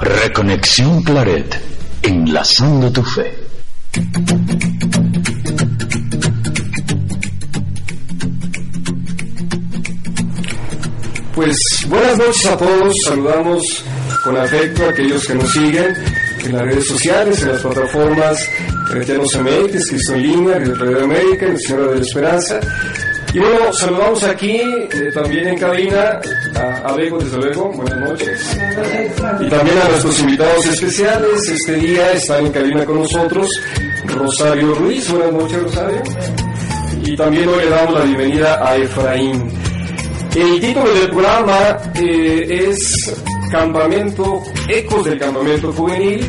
Reconexión Claret, enlazando tu fe. Pues buenas noches a todos, saludamos con afecto a aquellos que nos siguen en las redes sociales, en las plataformas Cristianos América, Cristo en línea, Radio América, el Señor de la Esperanza. Y bueno, saludamos aquí eh, también en cabina a Alejo, desde luego, buenas noches. Y también a nuestros invitados especiales. Este día están en cabina con nosotros Rosario Ruiz, buenas noches Rosario. Y también hoy le damos la bienvenida a Efraín. El título del programa eh, es Campamento, Ecos del Campamento Juvenil,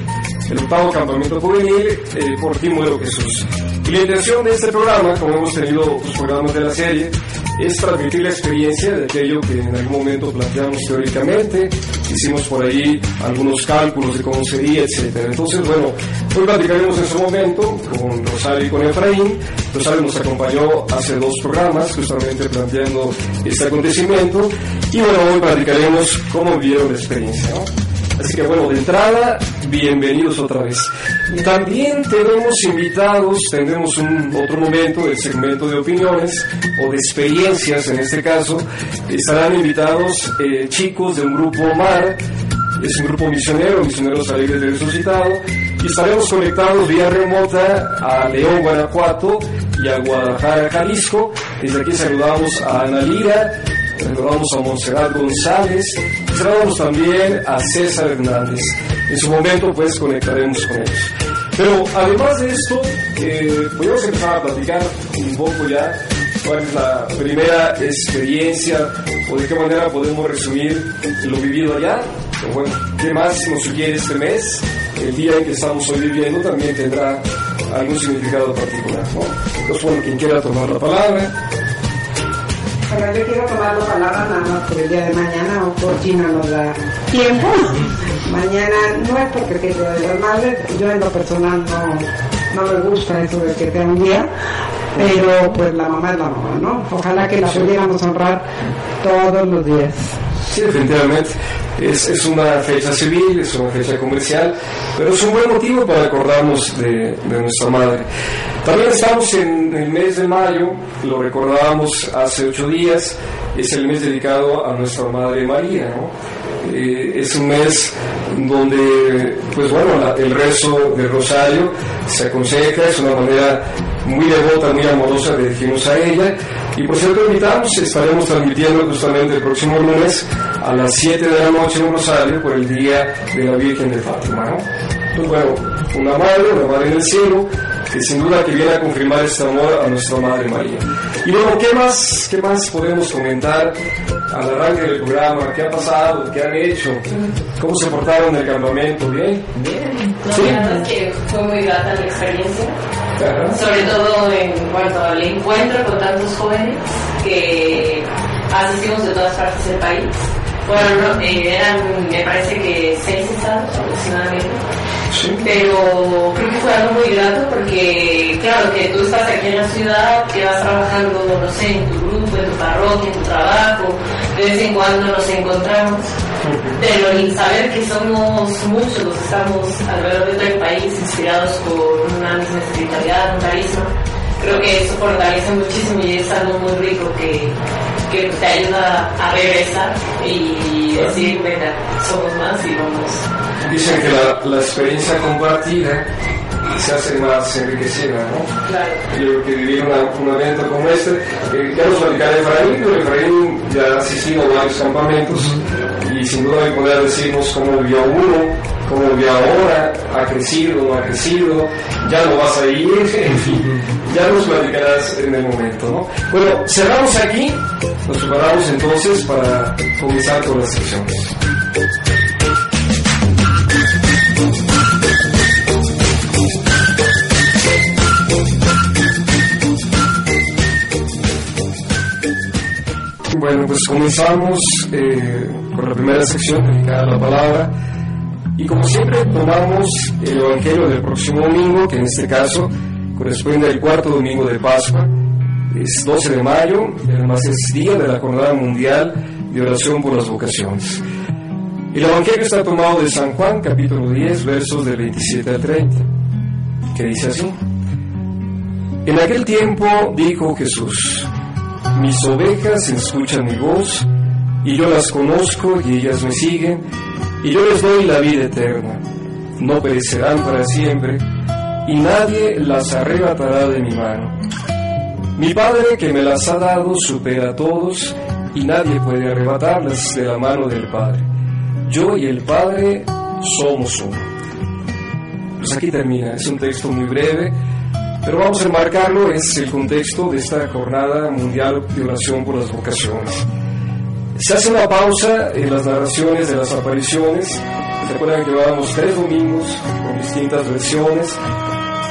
el octavo Campamento Juvenil eh, por Tim Muero Jesús. Y la intención de este programa, como hemos tenido los programas de la serie, es transmitir la experiencia de aquello que en algún momento planteamos teóricamente, hicimos por ahí algunos cálculos de cómo sería, etc. Entonces, bueno, hoy platicaremos en su momento con Rosario y con Efraín. Rosario nos acompañó hace dos programas justamente planteando este acontecimiento y bueno, hoy platicaremos cómo vivieron la experiencia. ¿no? Así que bueno, de entrada, bienvenidos otra vez. También tenemos invitados, tendremos un otro momento del segmento de opiniones o de experiencias en este caso. Estarán invitados eh, chicos de un grupo MAR, es un grupo misionero, Misioneros Alegres del Resucitado, y estaremos conectados vía remota a León, Guanajuato y a Guadalajara, Jalisco. Desde aquí saludamos a Ana Lira, saludamos a Monserrat González, saludamos también a César Hernández. En su momento pues conectaremos con ellos. Pero además de esto, eh, podemos empezar a platicar un poco ya cuál es la primera experiencia o de qué manera podemos resumir lo vivido allá. Pero bueno, ¿qué más nos sugiere este mes? El día en que estamos hoy viviendo también tendrá algún significado particular. ¿no? Entonces, bueno, quien quiera tomar la palabra. Pero yo quiero tomar la palabra nada más por el día de mañana o por si no nos da tiempo. Mañana no es porque que de las madres, yo en lo personal no, no me gusta eso de que tenga un día, pero pues la mamá es la mamá, ¿no? Ojalá que la pudiéramos honrar todos los días. Sí, definitivamente. Es, es, una fecha civil, es una fecha comercial, pero es un buen motivo para acordarnos de, nuestra madre. También estamos en el mes de mayo, lo recordábamos hace ocho días, es el mes dedicado a nuestra Madre María, ¿no? Eh, es un mes donde, pues bueno, la, el rezo del rosario se aconseja, es una manera muy devota, muy amorosa de dirigirnos a ella. Y por cierto, invitamos, estaremos transmitiendo justamente el próximo lunes a las 7 de la noche en Rosario por el Día de la Virgen de Fátima. ¿no? Bueno, una madre, una madre en el cielo, que sin duda que viene a confirmar este amor a nuestra Madre María. Y luego, ¿qué más, qué más podemos comentar al arranque del programa? ¿Qué ha pasado? ¿Qué han hecho? ¿Cómo se portaron en el campamento? ¿Bien? Bien. Fue muy grata la experiencia. Sobre todo en cuanto al encuentro con tantos jóvenes que asistimos de todas partes del país. Bueno, eh, eran, me parece que seis estados aproximadamente. Sí. Pero creo que fue algo muy grato porque, claro, que tú estás aquí en la ciudad, que vas trabajando, no sé, en tu grupo, en tu parroquia, en tu trabajo, de vez en cuando nos encontramos. Pero el saber que somos muchos los que estamos alrededor de todo el país inspirados por una misma espiritualidad, un carisma, creo que eso fortalece muchísimo y es algo muy rico que, que te ayuda a regresar y decir, venga, somos más y vamos. Dicen que la, la experiencia compartida se hace más enriquecida, ¿no? Claro. Yo creo que vivir una, un evento como este, eh, ya nos platicará Efraín, pero Efraín ya ha asistido a varios campamentos y sin duda de poder decirnos cómo vivió uno, cómo vivió ahora, ha crecido, no ha crecido, ya no vas a ir, en fin, ya nos platicarás en el momento, ¿no? Bueno, cerramos aquí, nos preparamos entonces para comenzar con las secciones. Bueno, pues comenzamos. Eh, con la primera sección dedicada a la palabra. Y como siempre, tomamos el Evangelio del próximo domingo, que en este caso corresponde al cuarto domingo de Pascua. Es 12 de mayo, además es día de la Jornada Mundial de Oración por las Vocaciones. El Evangelio está tomado de San Juan, capítulo 10, versos del 27 al 30, que dice así. En aquel tiempo dijo Jesús, mis ovejas escuchan mi voz, y yo las conozco y ellas me siguen, y yo les doy la vida eterna. No perecerán para siempre, y nadie las arrebatará de mi mano. Mi Padre que me las ha dado supera a todos, y nadie puede arrebatarlas de la mano del Padre. Yo y el Padre somos uno. Pues aquí termina, es un texto muy breve, pero vamos a enmarcarlo, es el contexto de esta jornada mundial de oración por las vocaciones. Se hace una pausa en las narraciones de las apariciones. Recuerdan que llevábamos tres domingos con distintas versiones.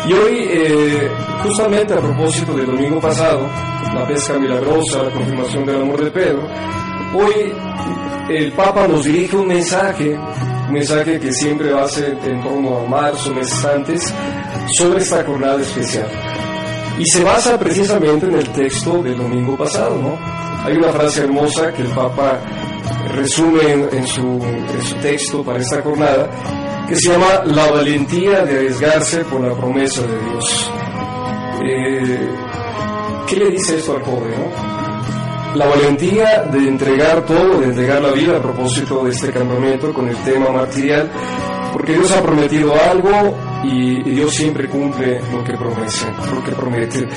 Y hoy, eh, justamente a propósito del domingo pasado, la pesca milagrosa, la confirmación del amor de Pedro, hoy el Papa nos dirige un mensaje, un mensaje que siempre ser en torno a marzo, meses antes, sobre esta jornada especial. Y se basa precisamente en el texto del domingo pasado, ¿no? Hay una frase hermosa que el Papa resume en, su, texto para esta jornada, que se llama La valentía de arriesgarse por la promesa de Dios. Eh, ¿Qué le dice esto al joven? La valentía de entregar todo, de entregar la vida a propósito de este campamento con el tema martirial, porque Dios ha prometido algo y, Dios siempre cumple lo que promete. Lo que promete.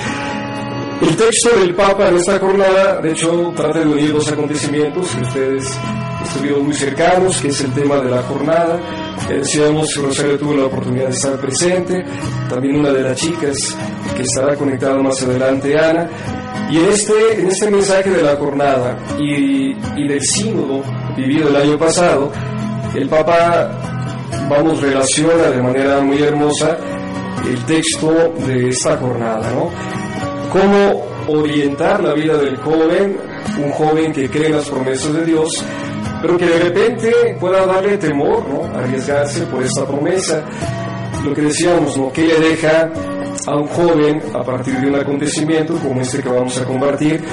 El texto del Papa en esta jornada, de hecho, trata de unir dos acontecimientos que ustedes estuvieron muy cercanos, que es el tema de la jornada. Eh, decíamos Rosario tuvo la oportunidad de estar presente, también una de las chicas que estará conectada más adelante, Ana. Y en este, en este mensaje de la jornada y, y del sínodo vivido el año pasado, el Papa, vamos, relaciona de manera muy hermosa el texto de esta jornada, ¿no? Cómo orientar la vida del joven, un joven que cree en las promesas de Dios, pero que de repente pueda darle temor, ¿no? Arriesgarse por esta promesa. Lo que decíamos, ¿no? ¿Qué le deja a un joven a partir de un acontecimiento como este que vamos a compartir?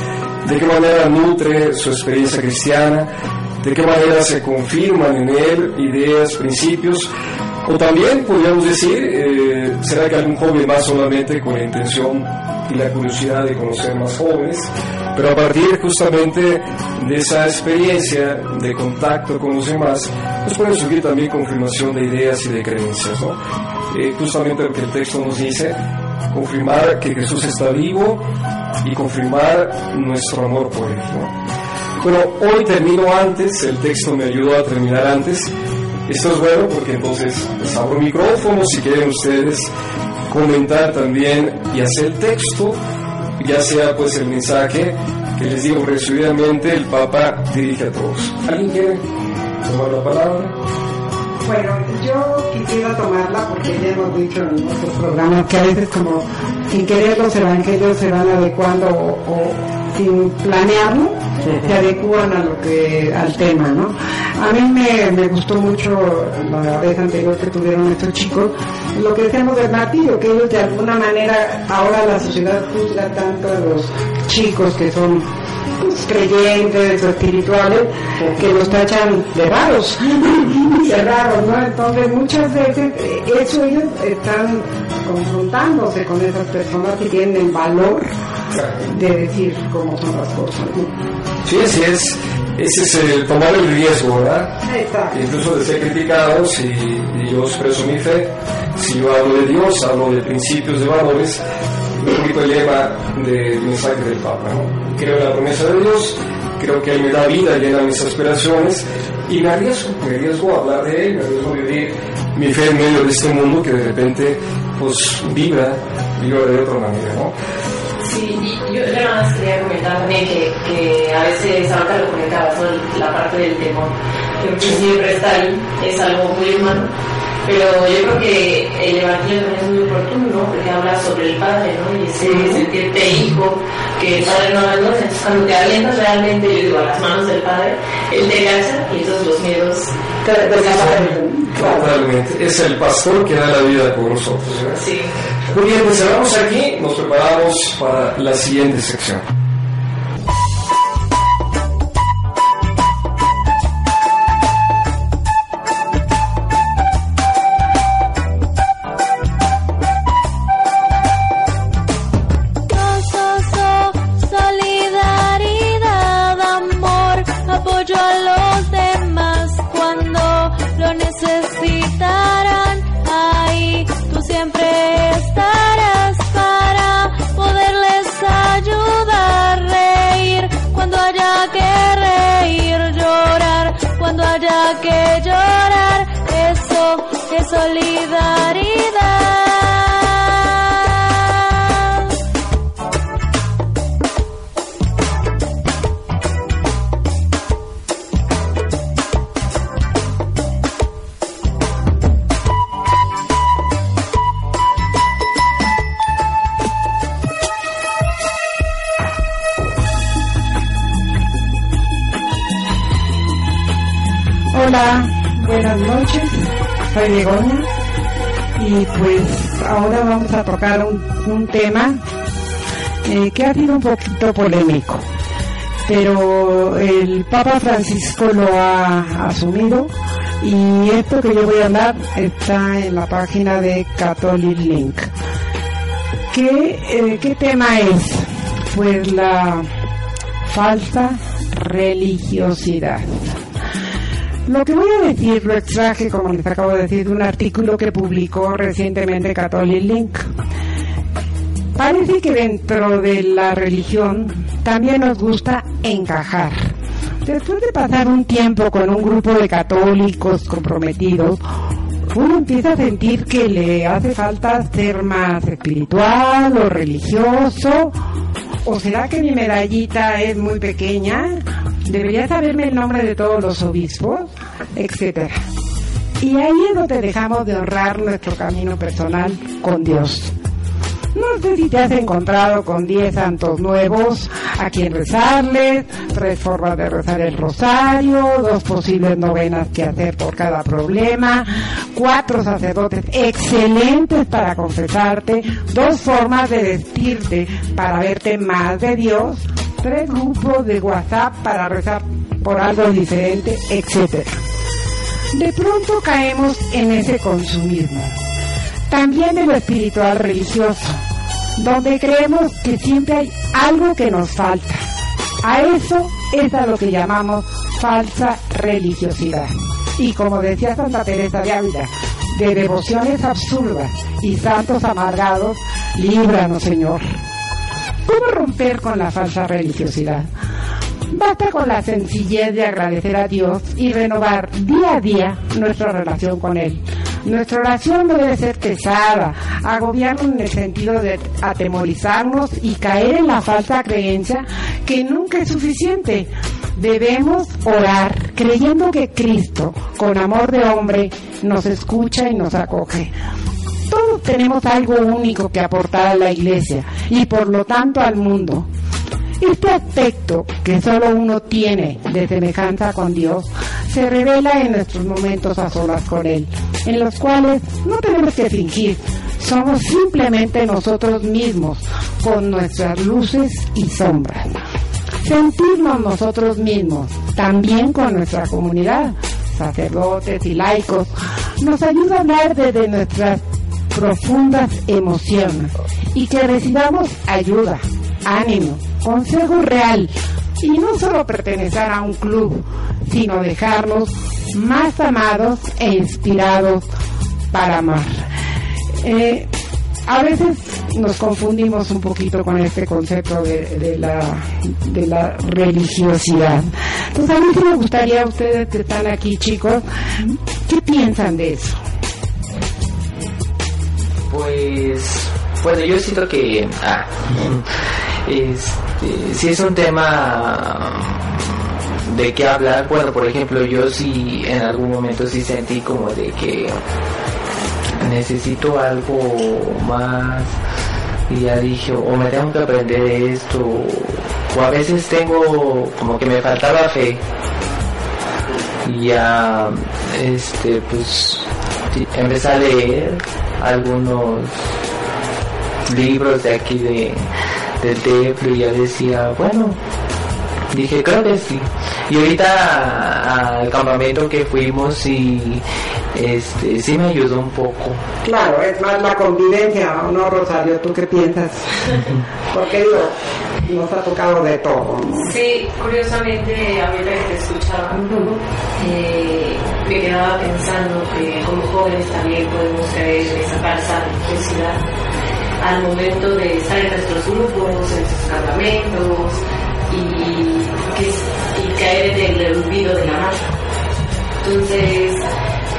¿De qué manera nutre su experiencia cristiana? ¿De qué manera se confirman en él ideas, principios? O también podríamos decir, eh, ¿será que algún joven va solamente con la intención y la curiosidad de conocer más jóvenes, pero a partir justamente de esa experiencia de contacto con los demás, pues puede surgir también confirmación de ideas y de creencias, ¿no? Eh, justamente lo que el texto nos dice, confirmar que Jesús está vivo y confirmar nuestro amor por Él, ¿no? Bueno, hoy termino antes, el texto me ayudó a terminar antes. Esto es bueno porque entonces les abro micrófono si quieren ustedes comentar también y hacer el texto, ya sea pues el mensaje que les digo resumidamente el Papa dirige a todos. ¿Alguien quiere tomar la palabra? Bueno, yo quisiera tomarla porque ya hemos dicho en nuestros programas que a veces como sin querer los evangelios se van adecuando o sin planearlo se adecuan a lo que al tema, ¿no? A mí me, gustó mucho la vez anterior que tuvieron estos chicos lo que decíamos del martillo, que ellos de alguna manera ahora la sociedad juzga tanto a los chicos que son creyentes o espirituales que los tachan de raros, de raros, ¿no? Entonces muchas veces eh, eso ellos están confrontándose con esas personas que tienen valor de decir cómo son las cosas. Sí, así es. Ese es el tomar el riesgo, ¿verdad? Incluso de ser criticados y, yo expreso mi fe. Si yo hablo de Dios, hablo de principios, de valores, un poquito el lema del mensaje del Papa. Creo en la promesa de Dios, creo que Él me da vida, llena mis aspiraciones y me arriesgo, me arriesgo a hablar de Él, me arriesgo a vivir mi fe en medio de este mundo que de repente pues vibra, vibra de otra manera, ¿no? Sí, yo, nada más quería comentar también que, que a veces ahorita lo comentabas, la parte del temor, que siempre está ahí, es algo muy humano, Pero yo creo que el Evangelio también es muy oportuno, ¿no? Porque habla sobre el Padre, ¿no? Y ese sentirte hijo, que el Padre no abandona. Entonces, cuando te avientas realmente, yo digo, a las manos del Padre, Él te gacha y entonces los miedos te desaparecen. Totalmente. Es el pastor que da la vida por nosotros. ¿verdad? Sí. Muy bien, pues cerramos aquí, nos preparamos para la siguiente sección. Hola, buenas noches, soy Begoña y pues ahora vamos a tocar un, tema eh, que ha sido un poquito polémico, pero el Papa Francisco lo ha asumido y esto que yo voy a hablar está en la página de Catholic Link. ¿Qué, eh, ¿Qué tema es? Pues la falsa religiosidad. Lo que voy a decir lo extraje, como les acabo de decir, de un artículo que publicó recientemente Catholic Link. Parece que dentro de la religión también nos gusta encajar. Después de pasar un tiempo con un grupo de católicos comprometidos, uno empieza a sentir que le hace falta ser más espiritual o religioso. ¿O será que mi medallita es muy pequeña? ¿Debería saberme el nombre de todos los obispos? Etcétera. Y ahí es donde dejamos de honrar nuestro camino personal con Dios. No sé si te has encontrado con 10 santos nuevos a quien rezarles, tres formas de rezar el rosario, dos posibles novenas que hacer por cada problema, cuatro sacerdotes excelentes para confesarte, dos formas de vestirte para verte más de Dios, tres grupos de WhatsApp para rezar por algo diferente, etcétera. De pronto caemos en ese consumismo también en lo espiritual religioso, donde creemos que siempre hay algo que nos falta. A eso es a lo que llamamos falsa religiosidad. Y como decía Santa Teresa de Ávila, de devociones absurdas y santos amargados, líbranos Señor. ¿Cómo romper con la falsa religiosidad? Basta con la sencillez de agradecer a Dios y renovar día a día nuestra relación con Él. Nuestra oración debe ser pesada, agobiarnos en el sentido de atemorizarnos y caer en la falsa creencia que nunca es suficiente. Debemos orar creyendo que Cristo, con amor de hombre, nos escucha y nos acoge. Tenemos algo único que aportar a la iglesia y por lo tanto al mundo. Este aspecto que solo uno tiene de semejanza con Dios se revela en nuestros momentos a solas con Él, en los cuales no tenemos que fingir, somos simplemente nosotros mismos, con nuestras luces y sombras. Sentirnos nosotros mismos, también con nuestra comunidad, sacerdotes y laicos, nos ayuda a hablar desde nuestras profundas emociones y que recibamos ayuda, ánimo, consejo real y no solo pertenecer a un club, sino dejarnos más amados e inspirados para amar. Eh, a veces nos confundimos un poquito con este concepto de, la, de la religiosidad. Entonces a mí me gustaría, ustedes que están aquí chicos, ¿qué piensan de eso? Pues, bueno, yo siento que ah, este, si es un tema de qué hablar, bueno, por ejemplo, yo sí en algún momento sí sentí como de que necesito algo más y ya dije o me tengo que aprender esto o a veces tengo como que me faltaba fe y ya este pues empecé a leer algunos libros de aquí de del templo y ya decía bueno dije creo que sí y ahorita al campamento que fuimos y este sí me ayudó un poco Claro, es más la convivencia, ¿o ¿no, Rosario? ¿Tú qué piensas? Porque digo, nos ha tocado de todo. ¿no? Sí, curiosamente, ahorita que te escuchaba, eh, me quedaba pensando que como jóvenes también podemos caer en esa falsa religiosidad al momento de estar en nuestros grupos, en nuestros campamentos y, caer en el olvido de la marcha. Entonces,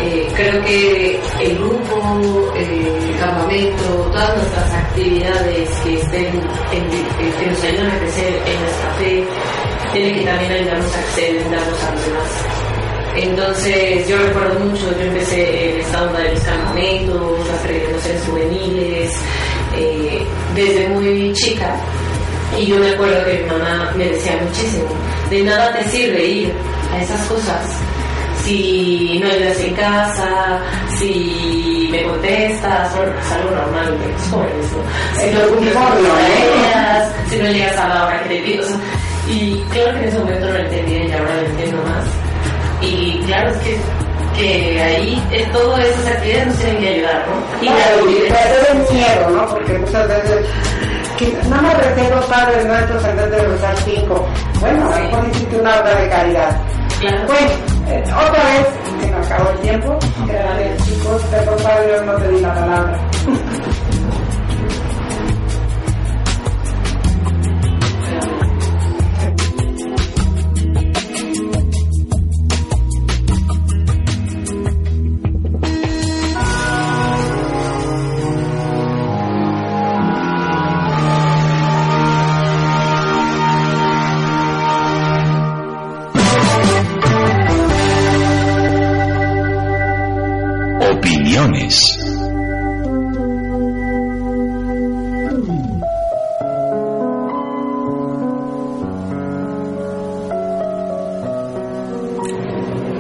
eh, creo que el grupo, eh, el campamento, todas nuestras actividades que estén en- que nos ayudan a crecer en nuestra fe, tienen que también ayudarnos a darnos a los demás. Entonces, yo recuerdo mucho, yo empecé en esta onda de los campamentos, las peregrinaciones juveniles, eh, desde muy chica. Y yo me acuerdo que mi mamá me decía muchísimo, de nada te sirve ir a esas cosas si no ayudas en casa, si me contestas, bueno, es algo normal de los jóvenes, ¿no? Si no cumples con si no llegas a la hora que te pido, o sea, y claro que en ese momento no lo entendía y ahora lo entiendo más. Y claro, es que, que ahí eh, todas esas actividades nos tienen que ayudar, ¿no? Y la Claro, perder el miedo, ¿no? Porque muchas veces, que nada más recé los padres nuestros vez de rezar cinco. Bueno, lo mejor hiciste una obra de caridad. Claro. Bueno, eh, otra vez, se me acabó el tiempo, gracias chicos, perdón padre, no te di la palabra.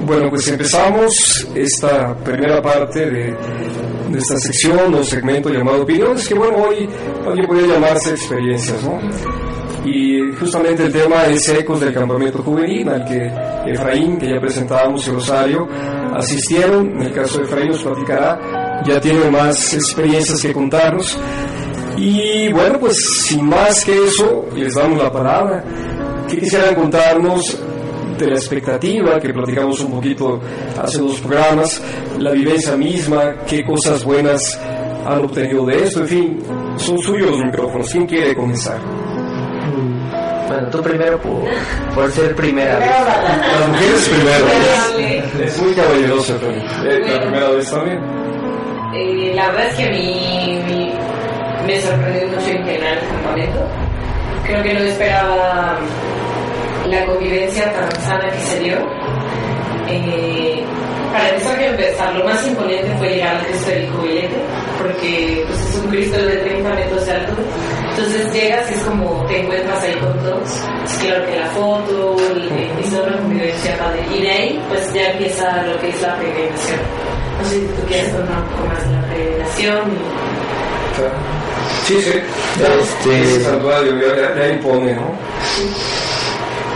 Bueno, pues empezamos esta primera parte de, de esta sección o segmento llamado opiniones, que bueno, hoy alguien podría llamarse experiencias, ¿no? Y justamente el tema es ecos del campamento juvenil al que Efraín, que ya presentábamos, y Rosario asistieron. En el caso de Efraín nos platicará, ya tiene más experiencias que contarnos. Y bueno, pues sin más que eso, les damos la palabra. ¿Qué quisieran contarnos de la expectativa que platicamos un poquito hace dos programas, la vivencia misma, qué cosas buenas han obtenido de esto, en fin, son suyos los micrófonos. ¿Quién quiere comenzar? Tú primero por, por ser primera vez Las mujeres primero. Es muy caballeroso, Tony. Eh, La primera vez también. Eh, la verdad es que a mí, mí me sorprendió mucho en general el campamento. Creo que no esperaba la convivencia tan sana que se dio. Eh, para empezar, que empezar, lo más imponente fue llegar al Cristo del Jubilete, porque pues, es un Cristo de 30 metros de altura. Entonces llegas y es como te encuentras ahí con todos. Es claro que la foto, toda una convivencia padre. Y de ahí, pues ya empieza lo que es la peregrinación. No sé si tú quieres contar un poco más de la peregrinación. Sí, sí. Este- Ese santuario ya, ya impone, ¿no?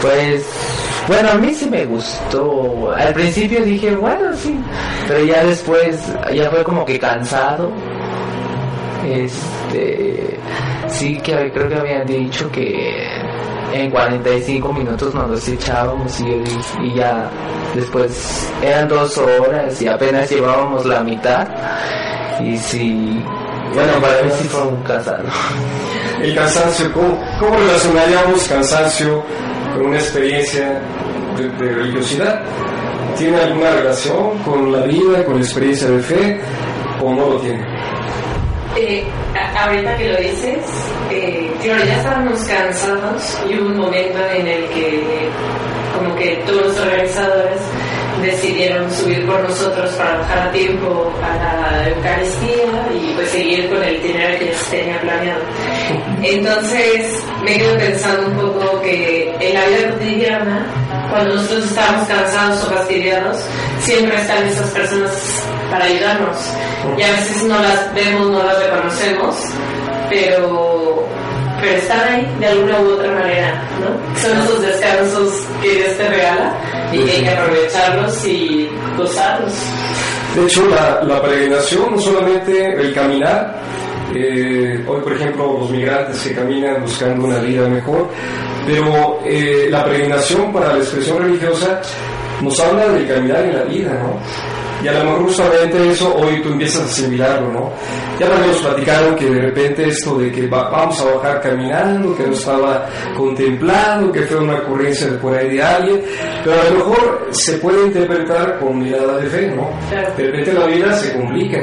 Pues, bueno, a mí sí me gustó. Al principio dije, bueno, sí, pero ya después, ya fue como que cansado. Este, sí que creo que habían dicho que en 45 minutos nos los echábamos y, ya después eran dos horas y apenas llevábamos la mitad. Y sí, bueno, para mí sí fue un cansado. El cansancio, ¿cómo, cómo relacionaríamos cansancio con una experiencia de, de religiosidad? ¿Tiene alguna relación con la vida, con la experiencia de fe o no lo tiene? Eh, ahorita que lo dices, eh, claro, ya estábamos cansados y hubo un momento en el que como que todos los organizadores decidieron subir por nosotros para bajar a tiempo a la Eucaristía y pues seguir con el itinerario que se tenía planeado. Entonces me quedo pensando un poco que en la vida cotidiana, cuando nosotros estamos cansados o fastidiados, siempre están esas personas para ayudarnos. Y a veces no las vemos, no las reconocemos, pero pero están ahí de alguna u otra manera, ¿no? Son esos descansos que Dios te regala y que hay que aprovecharlos y gozarlos. De hecho, la, la peregrinación, no solamente el caminar, eh, hoy por ejemplo los migrantes que caminan buscando una vida mejor, pero eh, la peregrinación para la expresión religiosa nos habla del caminar en la vida, ¿no? Y a lo mejor justamente eso hoy tú empiezas a asimilarlo, ¿no? Ya también nos platicaron que de repente esto de que va- vamos a bajar caminando, que no estaba contemplado, que fue una ocurrencia de por ahí de alguien, pero a lo mejor se puede interpretar con mirada de fe, ¿no? De repente la vida se complica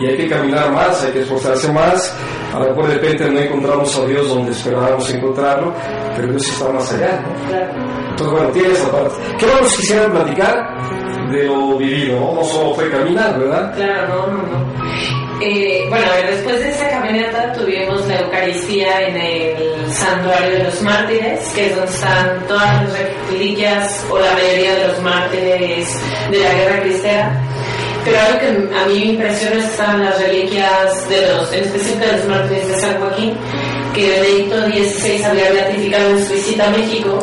y hay que caminar más, hay que esforzarse más. A lo mejor de repente no encontramos a Dios donde esperábamos encontrarlo, pero Dios está más allá, ¿no? Entonces, bueno, tiene esa parte. ¿Qué nos quisieran platicar de lo vivido? No, No solo fue caminar, ¿verdad? Claro, no, no, no. Eh, bueno, a ver, después de esa caminata tuvimos la Eucaristía en el Santuario de los Mártires, que es donde están todas las reliquias o la mayoría de los mártires de la guerra cristera. Pero algo que a mí me impresiona es que estaban las reliquias de los, en específico de los mártires de San Joaquín, que Benedicto XVI había beatificado en su visita a México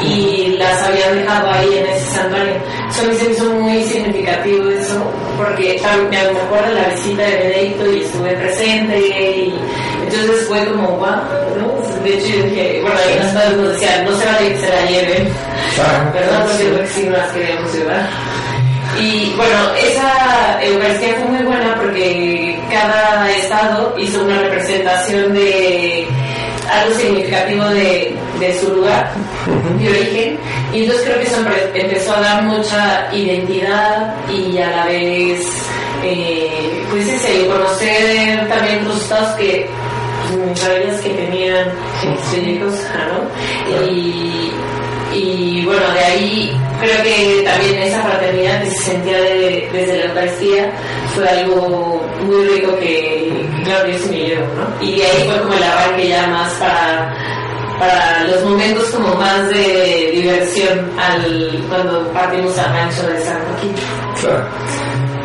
y las habían dejado ahí en ese santuario. Eso me hizo muy significativo eso, porque me acuerdo la visita de Benedicto y estuve presente y entonces fue como, wow, ¿no? De hecho yo dije, bueno, ahí nos decían, no se vale que se la lleven, ¿verdad? Porque lo que sí no las queríamos llevar. Y bueno, esa Eucaristía fue muy buena porque cada estado hizo una representación de algo significativo de, de su lugar de origen y entonces creo que eso empe- empezó a dar mucha identidad y a la vez eh, pues ese, conocer también los estados que mm, maravillas que tenían hijos ¿no? y bueno de ahí creo que también esa fraternidad que se sentía de- desde la Eucaristía fue algo muy rico que claro me llevó ¿no? y de ahí fue como el arranque ya más para para los momentos como más de diversión al cuando partimos a Rancho de San Joaquín. Claro.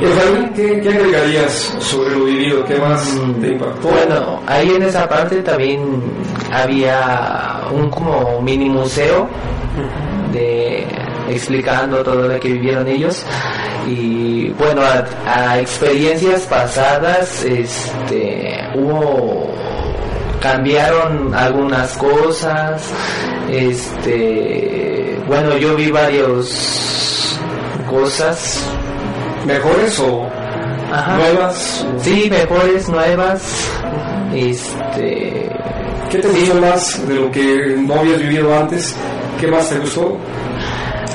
Efraín, ¿qué, ¿qué agregarías sobre lo vivido? ¿Qué más te impactó? Bueno, ahí en esa parte también había un como mini museo de explicando todo lo que vivieron ellos y bueno a, a experiencias pasadas este hubo cambiaron algunas cosas este bueno yo vi varios cosas ¿Mejores o Ajá. nuevas? sí mejores nuevas este ¿Qué te gustó más de lo que no habías vivido antes? ¿Qué más te gustó?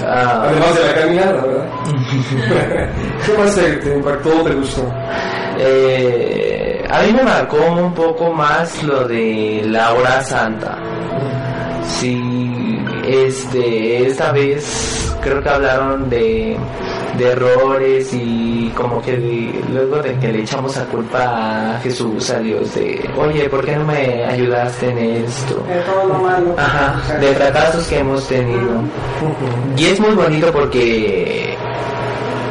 ah, Además de la caminada, ¿verdad? ¿Qué más te, te impactó, te gustó? Eh, a mí me marcó un poco más lo de la hora santa. Sí, este, esta vez creo que hablaron de, de errores y como que de- luego de que le echamos la culpa a Jesús, a Dios, de, oye, ¿por qué no me ayudaste en esto? De todo lo malo. Ajá, de fracasos que hemos tenido. Y es muy bonito porque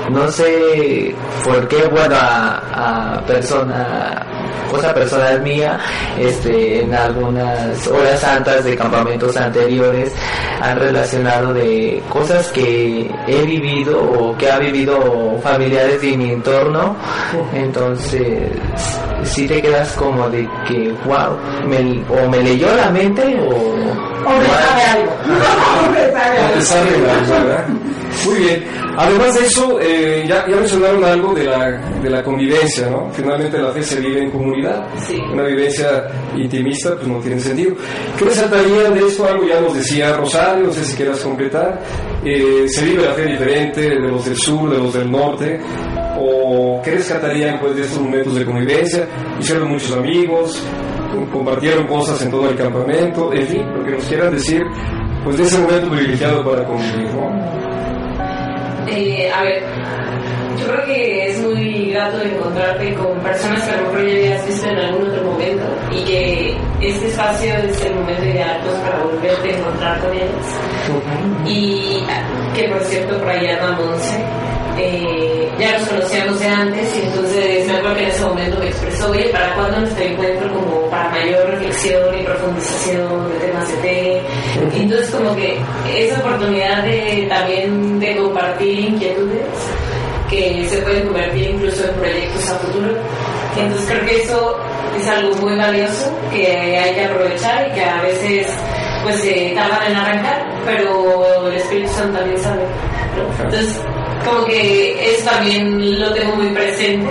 no sé por qué, bueno, a, a persona, cosa personal mía, este, en algunas horas santas de campamentos anteriores han relacionado de cosas que he vivido o que ha vivido familiares de mi entorno, entonces si te quedas como de que, wow, me, o me leyó la mente o... O me sabe algo. O me sabe algo. Muy bien. Además de eso, eh, ya, ya mencionaron algo de la, de la convivencia, ¿no? Finalmente la fe se vive en comunidad. Sí. Una vivencia intimista, pues no tiene sentido. ¿Qué resaltaría de esto? Algo ya nos decía Rosario, no sé si quieras completar. Eh, se vive la fe diferente de los del sur, de los del norte. ¿O qué rescatarían pues, de estos momentos de convivencia? Hicieron muchos amigos, compartieron cosas en todo el campamento, en fin, lo que nos quieran decir, pues de ese momento privilegiado para convivir, ¿no? Eh, a ver, yo creo que es muy grato encontrarte con personas que a lo mejor ya habías visto en algún otro momento y que este espacio es el momento ideal pues, para volverte a encontrar con ellos. Y que por cierto, por allá anda Monse. Eh, ya nos conocíamos de antes y entonces me acuerdo que en ese momento me expresó, oye, ¿para cuándo nuestro encuentro como para mayor reflexión y profundización de temas de té? Y entonces como que esa oportunidad de también de compartir inquietudes que se pueden convertir incluso en proyectos a futuro. Entonces creo que eso es algo muy valioso que hay que aprovechar y que a veces pues se tardan en arrancar, pero el Espíritu Santo también sabe. ¿no? Entonces como que eso también lo tengo muy presente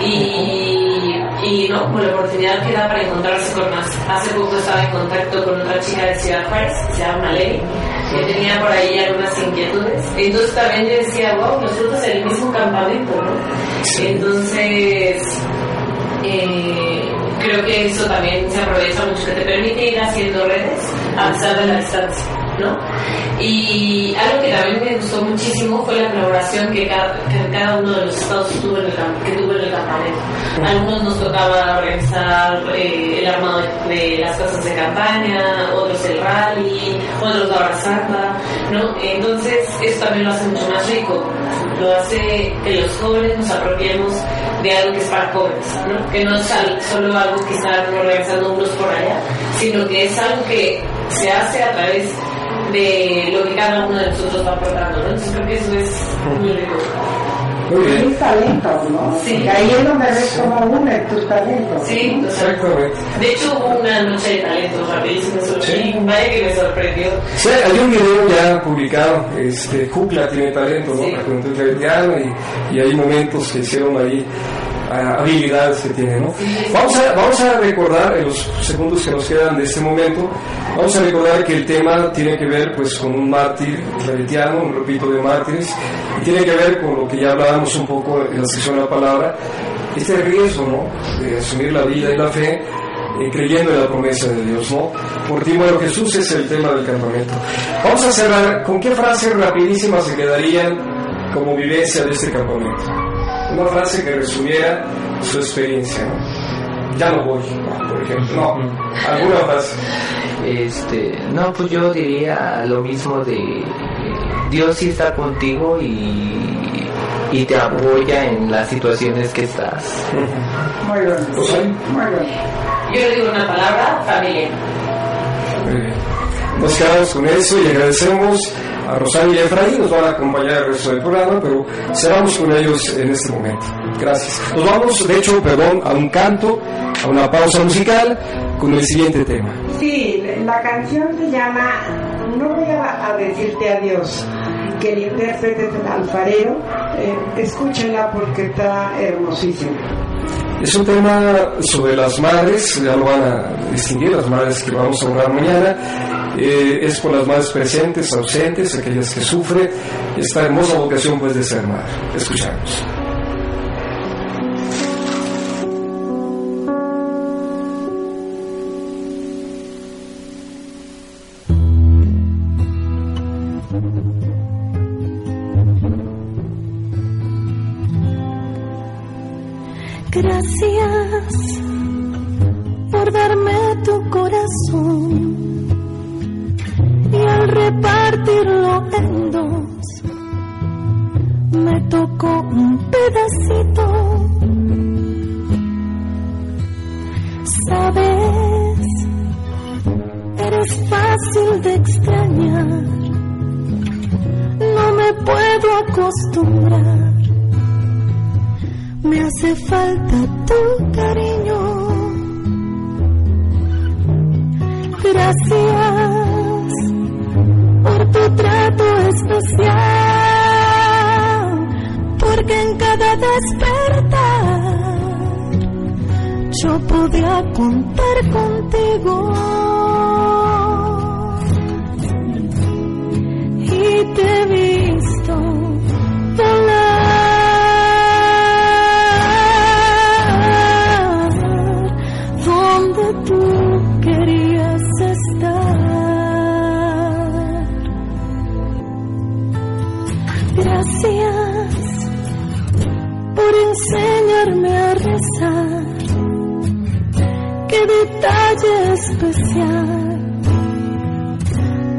y, y no, con la oportunidad que da para encontrarse con más. Hace poco estaba en contacto con otra chica de Ciudad Juárez, se llama Ley, que tenía por ahí algunas inquietudes. Entonces también yo decía, wow, nosotros en el mismo campamento, ¿no? Entonces, eh, creo que eso también se aprovecha mucho, que te permite ir haciendo redes a pesar de la distancia. ¿No? Y algo que también me gustó muchísimo fue la colaboración que cada, que cada uno de los estados tuvo en el, que tuvo en el campamento. Algunos nos tocaba organizar eh, el armado de, las casas de campaña, otros el rally, otros la abrazanda, ¿no? Entonces eso también lo hace mucho más rico, lo hace que los jóvenes nos apropiemos de algo que es para jóvenes, ¿no? Que no es solo algo que están organizando unos por allá, sino que es algo que se hace a través de lo que cada uno de nosotros va aportando, ¿no? Entonces creo que eso es muy rico. Muy bien. talentos, ¿no? Sí. Y ahí es donde ves cómo une tus talentos. Sí, o sea, de hecho hubo una noche de talentos rapidísimo, Sí. vaya que me sorprendió. Sí, hay un video ya publicado, este, Jukla tiene talento, ¿no? Sí. La juventud y, y hay momentos que hicieron ahí ah, habilidades que tiene, ¿no? Vamos a, vamos a recordar en los segundos que nos quedan de este momento, vamos a recordar que el tema tiene que ver pues con un mártir claretiano, un repito de mártires, y tiene que ver con lo que ya hablábamos un poco en la sección de la palabra, este riesgo, ¿no? De asumir la vida y la fe eh, creyendo en la promesa de Dios, ¿no? Por ti, bueno, Jesús es el tema del campamento. Vamos a cerrar, ¿con qué frase rapidísima se quedarían como vivencia de este campamento? Una frase que resumiera su experiencia, ¿no? Ya no voy, por ejemplo, no, alguna frase. Este, no, pues yo diría lo mismo de eh, Dios sí está contigo y, y te apoya en las situaciones que estás. Muy bien. Pues ahí. Muy bien. Yo le digo una palabra, familia. Muy bien. Nos quedamos con eso y agradecemos a Rosario y a Efraín, nos van a acompañar el resto del programa, pero cerramos con ellos en este momento. Gracias. Nos vamos, de hecho, perdón, a un canto, a una pausa musical con el siguiente tema. Sí, la canción se llama No voy a, a decirte adiós, que el intérprete es el alfarero. Eh, escúchenla porque está hermosísima. Es un tema sobre las madres, ya lo van a distinguir, las madres que vamos a hablar mañana. Eh, es por las madres presentes, ausentes, aquellas que sufren esta hermosa vocación pues de ser madre. Escuchamos.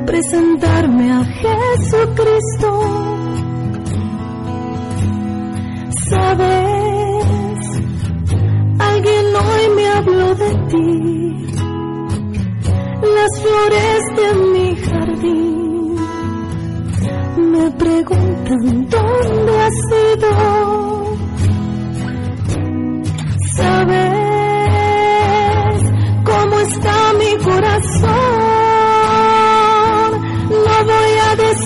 Presentarme a Jesucristo. Sabes, alguien hoy me habló de ti, las flores de mi jardín me preguntan dónde has ido. Sabes cómo está mi corazón.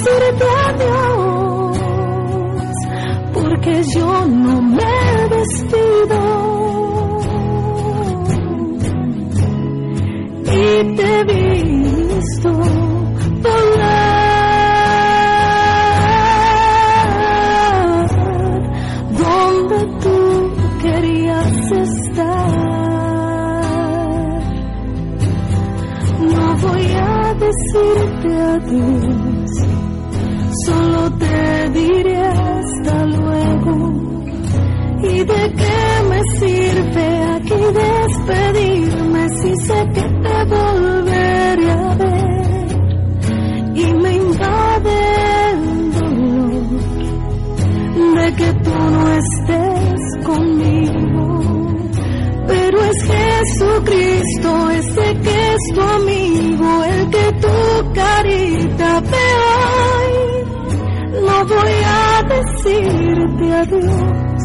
Decirte adiós, porque yo no me he vestido. Y te he visto volar donde tú querías estar. No voy a decirte aquí despedirme si sé que te volveré a ver? Y me invade el dolor de que tú no estés conmigo. Pero es Jesucristo ese que es tu amigo, el que tu carita ve hoy. No voy a decirte adiós,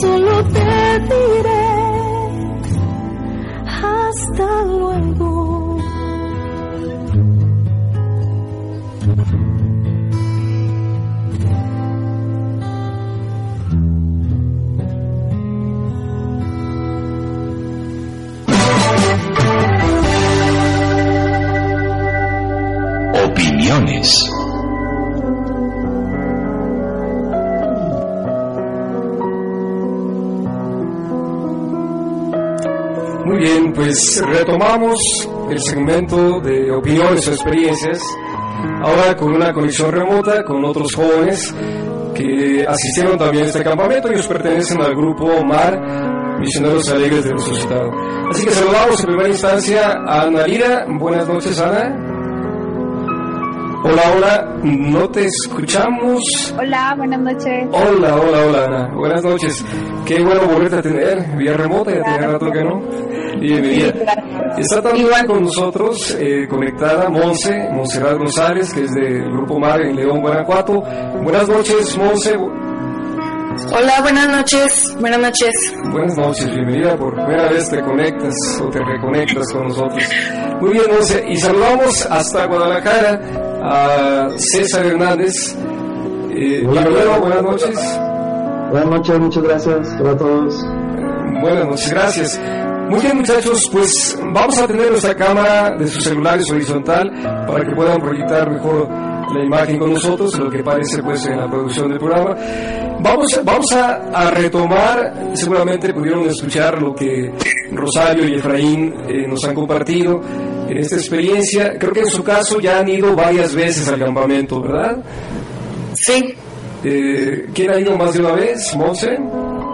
solo te diré Opiniones. Bien, pues retomamos el segmento de opiniones o experiencias, ahora con una conexión remota con otros jóvenes que asistieron también a este campamento. Ellos pertenecen al grupo MAR, Misioneros Alegres del Resucitado. Así que saludamos en primera instancia a Ana Lira. Buenas noches, Ana. Hola, hola, no te escuchamos. Hola, buenas noches. Hola, hola, hola, Ana. Buenas noches. Qué bueno volverte a tener vía remota, ya tenía rato que no. Bienvenida. Está también con nosotros eh, conectada Monse, Monserrat González, que es del Grupo MAR en León, Guanajuato. Buenas noches, Monse. Hola, buenas noches. Buenas noches. Buenas noches, bienvenida. Por primera vez te conectas o te reconectas con nosotros. Muy bien, Monse. Y saludamos hasta Guadalajara a César Hernández. Eh, Hola, buenas noches. Buenas noches, muchas gracias. Hola a todos. Buenas noches, gracias. Muy bien muchachos, pues vamos a tener nuestra cámara de sus celulares horizontal para que puedan proyectar mejor la imagen con nosotros, lo que parece pues en la producción del programa. Vamos, vamos a, a retomar, seguramente pudieron escuchar lo que Rosario y Efraín eh, nos han compartido en esta experiencia. Creo que en su caso ya han ido varias veces al campamento, ¿verdad? Sí, Eh, ¿Quién ha ido más de una vez? ¿Monse?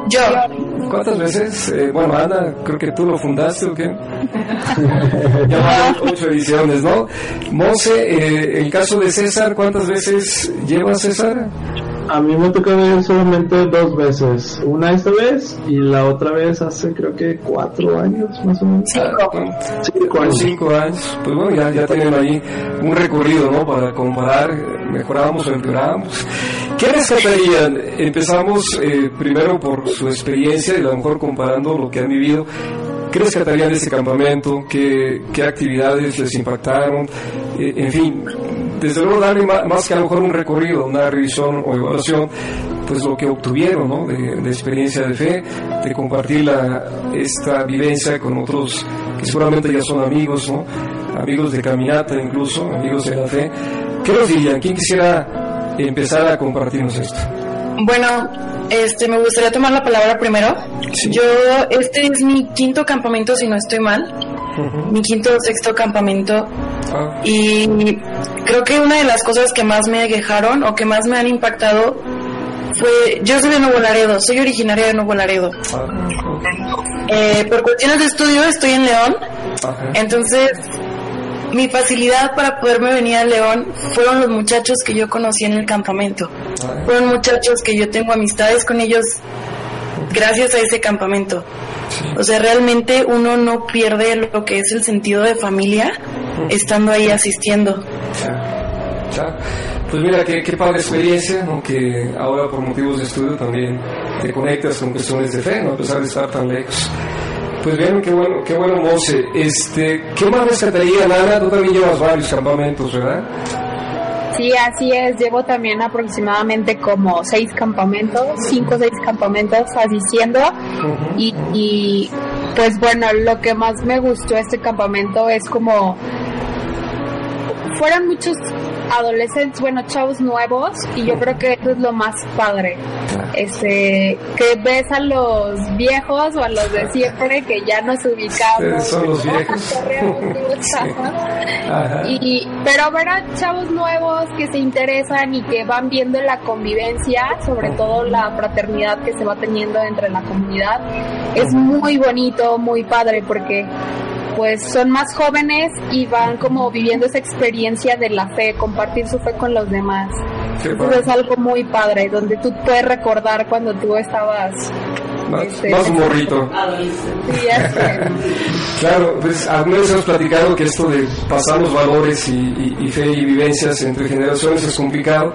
Yo. ¿Cuántas veces? Eh, bueno, Ana, creo que tú lo fundaste o qué. ya van ocho ediciones, ¿no? Monse, eh, el caso de César, ¿cuántas veces lleva César? A mí me tocó ir solamente dos veces. Una esta vez y la otra vez hace creo que cuatro años más o menos. Cinco con años. cinco años. Pues bueno, ya, ya tienen ahí un recorrido, ¿no? Para comparar, mejoramos o empeoramos. ¿Qué rescatarían? Empezamos eh, primero por su experiencia y a lo mejor comparando lo que han vivido. ¿Qué rescatarían de ese campamento? ¿Qué, qué actividades les impactaron? Eh, en fin, desde luego darle más, que a lo mejor un recorrido, una revisión o evaluación, pues lo que obtuvieron, ¿no? De, de experiencia de fe, de compartir la, esta vivencia con otros que seguramente ya son amigos, ¿no? Amigos de caminata incluso, amigos de la fe. ¿Qué nos dirían? ¿Quién quisiera empezar a compartirnos esto? Bueno, este, me gustaría tomar la palabra primero. Sí. Yo, este es mi quinto campamento, si no estoy mal. Mi quinto o sexto campamento. Ah, Y creo que una de las cosas que más me quejaron o que más me han impactado fue, yo soy de Nuevo Laredo, soy originaria de Nuevo Laredo. Eh, por cuestiones de estudio estoy en León, entonces mi facilidad para poderme venir a León fueron los muchachos que yo conocí en el campamento. Fueron muchachos que yo tengo amistades con ellos gracias a ese campamento. O sea, realmente uno no pierde lo que es el sentido de familia estando ahí asistiendo. Pues mira, qué, qué padre experiencia, aunque ahora por motivos de estudio también te conectas con cuestiones de fe, ¿no? a pesar de estar tan lejos. Pues bien, qué bueno, qué bueno, Mose. Este, ¿Qué más rescataría, Nana? Tú también llevas varios campamentos, ¿verdad? Sí, así es. Llevo también aproximadamente como seis campamentos, cinco o seis campamentos asistiendo. y, y pues bueno, lo que más me gustó este campamento es como fueron muchos adolescentes, bueno, chavos nuevos y yo creo que eso es lo más padre. Este, que ves a los viejos o a los de siempre que ya nos ubicamos. Son los viejos. y, pero ver a chavos nuevos que se interesan y que van viendo la convivencia, sobre todo la fraternidad que se va teniendo entre la comunidad, es muy bonito, muy padre porque pues son más jóvenes y van como viviendo esa experiencia de la fe, compartir su fe con los demás. Entonces es algo muy padre, donde tú puedes recordar cuando tú estabas más, este, morrito. claro, pues al menos hemos platicado que esto de pasar los valores y, fe y vivencias entre generaciones es complicado,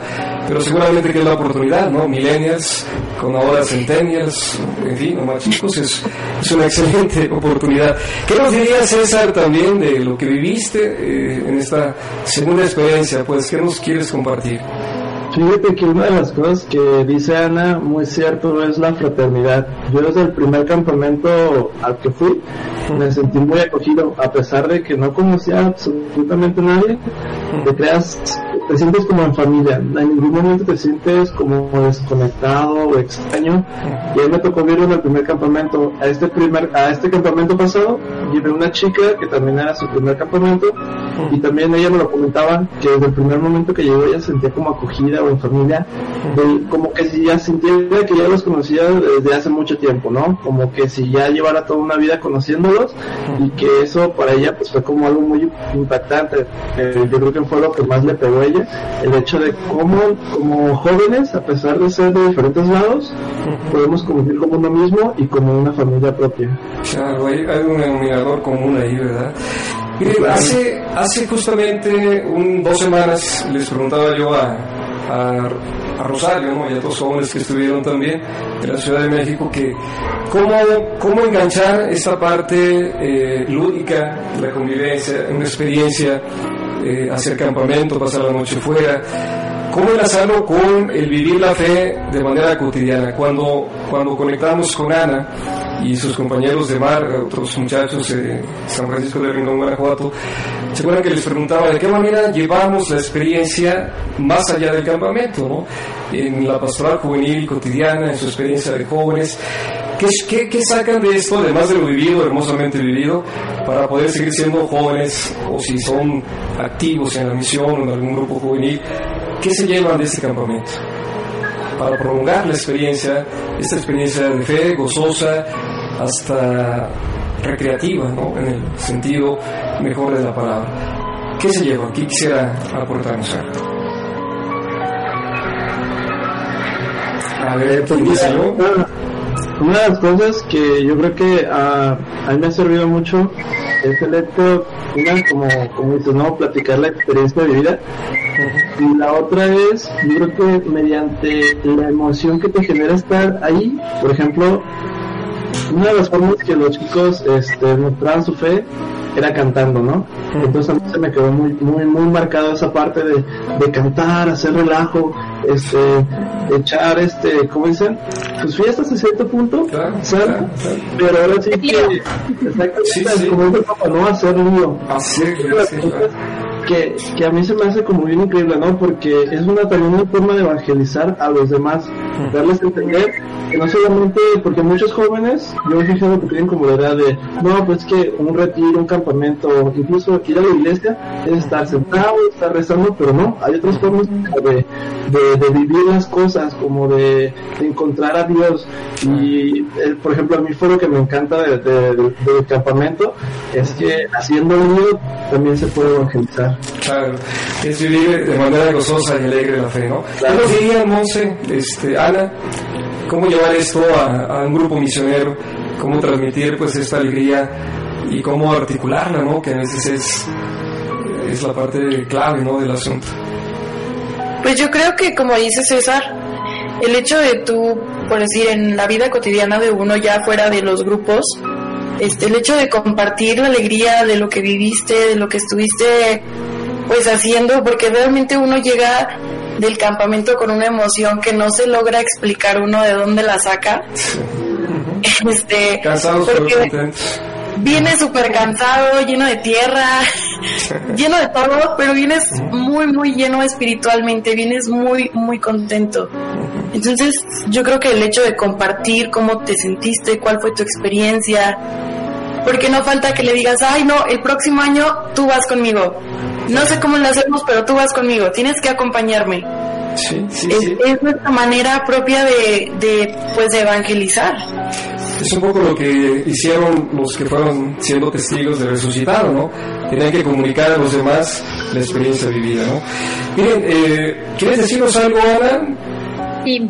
pero seguramente que es la oportunidad, ¿no? Millennials con ahora centennials, en fin, más chicos, es, es una excelente oportunidad. ¿Qué nos dirías, César, también de lo que viviste eh, en esta segunda experiencia? Pues, ¿qué nos quieres compartir? Fíjate que una de las cosas que dice Ana, muy cierto, es la fraternidad. Yo desde el primer campamento al que fui, me sentí muy acogido, a pesar de que no conocía absolutamente a nadie, te creas, te sientes como en familia, en ningún momento te sientes como desconectado o extraño. Y a mí me tocó vivir en el primer campamento. A este primer, a este campamento pasado, llevé una chica que también era su primer campamento, y también ella me lo comentaba, que desde el primer momento que llegó ella sentía como acogida o en familia, como que si ya sintiera que ya los conocía desde hace mucho tiempo, ¿no? Como que si ya llevara toda una vida conociéndolos y que eso para ella pues fue como algo muy impactante. Eh, yo creo que fue lo que más le pegó a ella, el hecho de cómo como jóvenes, a pesar de ser de diferentes lados, podemos convivir como uno mismo y como una familia propia. Claro, hay, un denominador común ahí, ¿verdad? Miren, hace, hace justamente un, dos semanas les preguntaba yo a, a, Rosario y a todos los jóvenes que estuvieron también en la Ciudad de México, que cómo, cómo enganchar esta parte eh, lúdica de la convivencia, una experiencia, eh, hacer campamento, pasar la noche fuera, cómo enlazarlo con el vivir la fe de manera cotidiana. Cuando, cuando conectamos con Ana, y sus compañeros de mar, otros muchachos de San Francisco de Rincón, Guanajuato, se acuerdan que les preguntaba de qué manera llevamos la experiencia más allá del campamento, ¿no? en la pastoral juvenil cotidiana, en su experiencia de jóvenes. ¿Qué, qué, qué sacan de esto, además de lo vivido, hermosamente vivido, para poder seguir siendo jóvenes o si son activos en la misión o en algún grupo juvenil? ¿Qué se llevan de este campamento? Para prolongar la experiencia, esta experiencia de fe gozosa, hasta recreativa, ¿no? en el sentido mejor de la palabra. ¿Qué se lleva? ¿Qué quisiera aportarnos A ver, pues, Una de las cosas que yo creo que a, mí me ha servido mucho es el hecho, una, como, como dices, ¿no? Platicar la experiencia de vida. Y la otra es, yo creo que mediante la emoción que te genera estar ahí, por ejemplo, una de las formas que los chicos este, mostraban su fe era cantando, ¿no? Entonces a mí se me quedó muy, muy, muy marcado esa parte de, de cantar, hacer relajo, este, echar, este, ¿cómo dicen? Sus fiestas a cierto punto, claro, Pero ahora sí que, exactamente, como dice el papá, no hacer lío. Hacer que, que a mí se me hace como bien increíble, ¿no? Porque es una también una forma de evangelizar a los demás darles a entender que no solamente, porque muchos jóvenes, yo me fijado que tienen como la idea de, no, pues que un retiro, un campamento, incluso ir a la iglesia, es estar sentado, estar rezando, pero no, hay otras formas de, de, vivir las cosas, como de, encontrar a Dios. Y, eh, por ejemplo, a mí fue lo que me encanta del campamento, es que haciendo unido también se puede evangelizar. Claro, es vivir de manera gozosa y alegre la fe, ¿no? Claro. ¿Cómo diría, Monse, este, Cómo llevar esto a, a, un grupo misionero? ¿Cómo transmitir pues esta alegría y cómo articularla, ¿no? Que a veces es, es la parte clave, ¿no? Del asunto. Pues yo creo que, como dice César, el hecho de tú, por decir, en la vida cotidiana de uno ya fuera de los grupos, este, el hecho de compartir la alegría de lo que viviste, de lo que estuviste pues haciendo, porque realmente uno llega del campamento con una emoción que no se logra explicar uno de dónde la saca. este, Cansados pero Viene súper cansado, lleno de tierra, lleno de todo, pero vienes muy, muy lleno espiritualmente, vienes muy, muy contento. Entonces, yo creo que el hecho de compartir cómo te sentiste, cuál fue tu experiencia, porque no falta que le digas, ay, no, el próximo año tú vas conmigo. No sé cómo lo hacemos, pero tú vas conmigo, tienes que acompañarme. Sí, sí, es, sí. es, nuestra manera propia de, de, pues, de evangelizar. Es un poco lo que hicieron los que fueron siendo testigos de resucitado, ¿no? Tenían que comunicar a los demás la experiencia vivida, ¿no? Miren, eh, ¿quieres decirnos algo, Ana? Sí.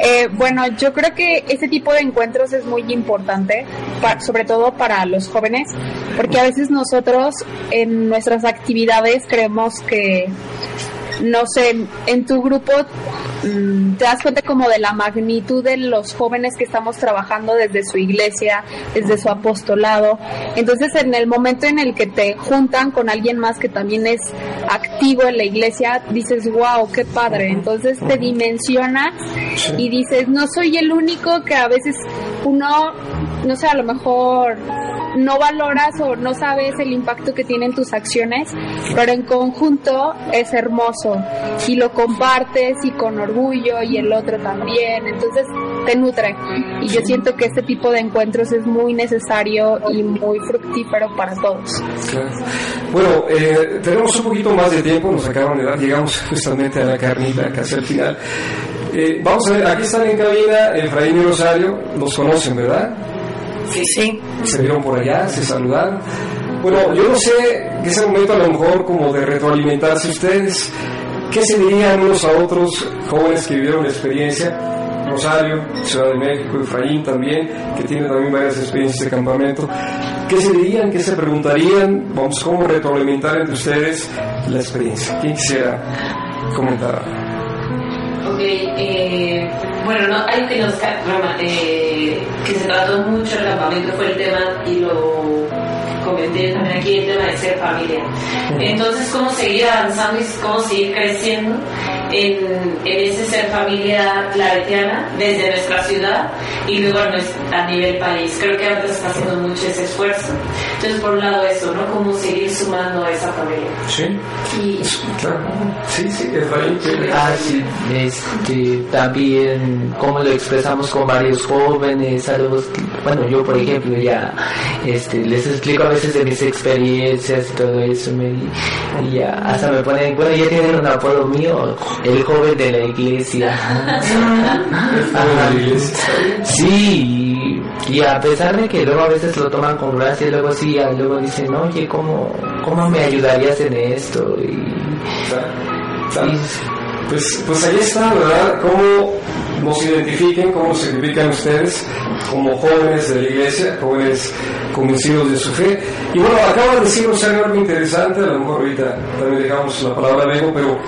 Eh, bueno, yo creo que este tipo de encuentros es muy importante, sobre todo para los jóvenes, porque a veces nosotros en nuestras actividades creemos que no sé, en tu grupo mm, te das cuenta como de la magnitud de los jóvenes que estamos trabajando desde su iglesia, desde su apostolado. Entonces, en el momento en el que te juntan con alguien más que también es activo en la iglesia, dices, wow, qué padre. Entonces te dimensionas y dices, no soy el único que a veces uno, no sé, a lo mejor no valoras o no sabes el impacto que tienen tus acciones, pero en conjunto es hermoso y lo compartes y con orgullo y el otro también, entonces te nutre y yo siento que este tipo de encuentros es muy necesario y muy fructífero para todos. Bueno, eh, tenemos un poquito más de tiempo, nos acaban de dar, llegamos justamente a la carnita, casi al final. Eh, vamos a ver, aquí están en cabina Efraín y Rosario, los conocen, ¿verdad? Sí, sí. Se vieron por allá, se saludaron. Bueno, yo no sé, que es el momento a lo mejor como de retroalimentarse ustedes. ¿Qué se dirían unos a otros jóvenes que vivieron la experiencia? Rosario, Ciudad de México, Efraín también, que tiene también varias experiencias de campamento. ¿Qué se dirían? ¿Qué se preguntarían? Vamos, ¿cómo retroalimentar entre ustedes la experiencia? ¿Quién quisiera comentar? Ok, eh, bueno, no, algo que, nos, eh, que se trató mucho el campamento fue el tema, y lo comenté también aquí, el tema de ser familia. Entonces, cómo seguir avanzando y cómo seguir creciendo en, en ese ser familia claretiana desde nuestra ciudad y luego a, nivel país. Creo que ahora se está haciendo mucho ese esfuerzo. Entonces, por un lado eso, ¿no? Cómo seguir sumando a esa familia. Sí. Y, claro. Sí, sí, Efraín. Ah, sí, este, también cómo lo expresamos con varios jóvenes, a los, bueno, yo por ejemplo ya este, les explico a veces de mis experiencias y todo eso, me, y ya hasta me ponen, bueno, ya tienen un apodo mío, el joven de la iglesia. sí, y a pesar de que luego a veces lo toman con gracia, luego sí, luego dicen, oye, ¿cómo, cómo me ayudarías en esto? Y, pues, pues ahí está, ¿verdad? ¿Cómo nos identifiquen, cómo se identifican ustedes como jóvenes de la iglesia, jóvenes convencidos de su fe? Y bueno, acaban de decirnos algo interesante, a lo mejor ahorita también dejamos la palabra luego, pero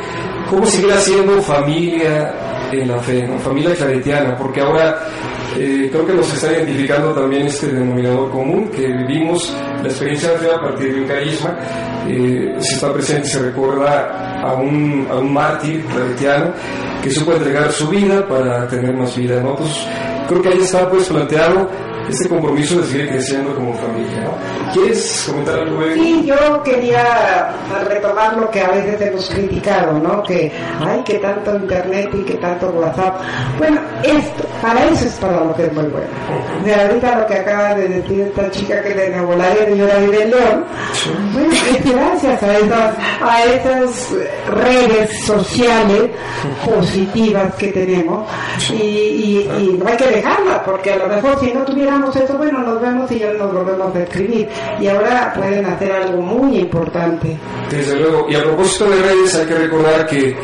¿cómo seguir haciendo familia en la fe, familia claretiana? Porque ahora eh, creo que nos está identificando también este denominador común, que vivimos la experiencia de a partir de un carisma, eh, se está presente, se recuerda a un, a un mártir claretiano que supo entregar su vida para tener más vida, ¿no? Pues, creo que ahí está pues planteado este compromiso de seguir creciendo como familia. ¿no? ¿Quieres comentar algo? Sí, yo quería retomar lo que a veces hemos criticado, ¿no? Que hay que tanto internet y que tanto WhatsApp. Bueno, esto, para eso es para lo que es muy bueno. De ahorita lo que acaba de decir esta chica que de Nuevo Laredo y ahora vive en León, bueno, es gracias a esas, a esas redes sociales positivas que tenemos y, y, y no hay que dejarlas porque a lo mejor si no tuviéramos eso, bueno, nos vemos y ya nos volvemos a escribir y ahora pueden hacer algo muy importante. Desde luego, y a propósito de redes hay que recordar que,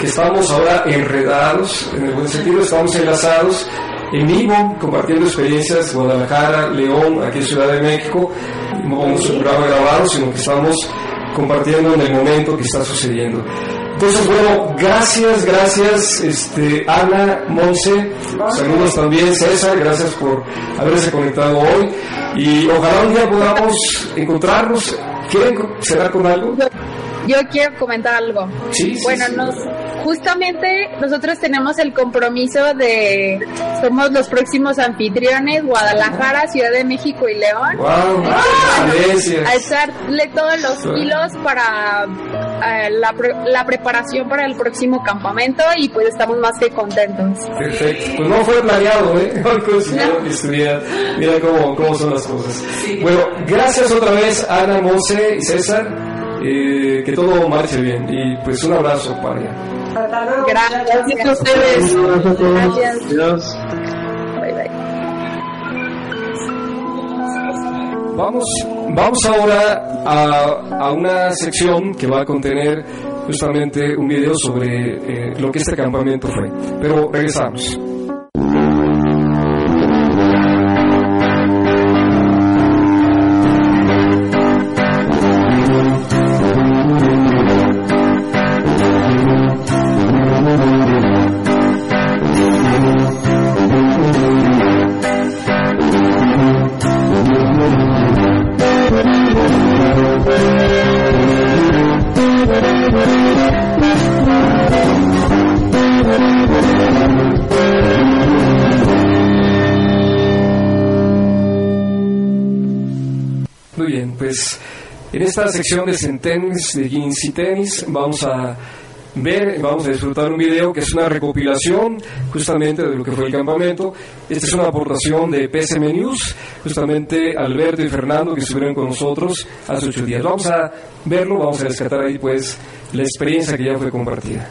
que estamos ahora enredados, en el buen sentido, estamos enlazados en vivo, compartiendo experiencias Guadalajara, León, aquí en Ciudad de México, no vamos a un programa grabado, sino que estamos compartiendo en el momento que está sucediendo. Entonces, bueno, gracias, gracias, este, Ana, Monse, saludos también, César, gracias por haberse conectado hoy y ojalá un día podamos encontrarnos. ¿Quieren cerrar con algo? Yo quiero comentar algo. Sí, sí, bueno, sí. nos, justamente nosotros tenemos el compromiso de somos los próximos anfitriones Guadalajara, Ciudad de México y León. Wow, gracias. A echarle todos los kilos para eh, la, la preparación para el próximo campamento y pues estamos más que contentos. Perfecto. Pues no fue planeado, ¿eh? Estuviera. Mira cómo, cómo son las cosas. Bueno, gracias otra vez, Ana, Monse y César. Eh, que todo marche bien. Y pues un abrazo para allá. Gracias a ustedes. Gracias. Vamos, vamos ahora a, a una sección que va a contener justamente un video sobre eh, lo que este campamento fue. Pero regresamos. Muy bien, pues en esta sección de Centenis, de Jeans y Tenis, vamos a ver, vamos a disfrutar un video que es una recopilación justamente de lo que fue el campamento. Esta es una aportación de PSM News, justamente Alberto y Fernando que estuvieron con nosotros hace ocho días. Vamos a verlo, vamos a rescatar ahí pues la experiencia que ya fue compartida.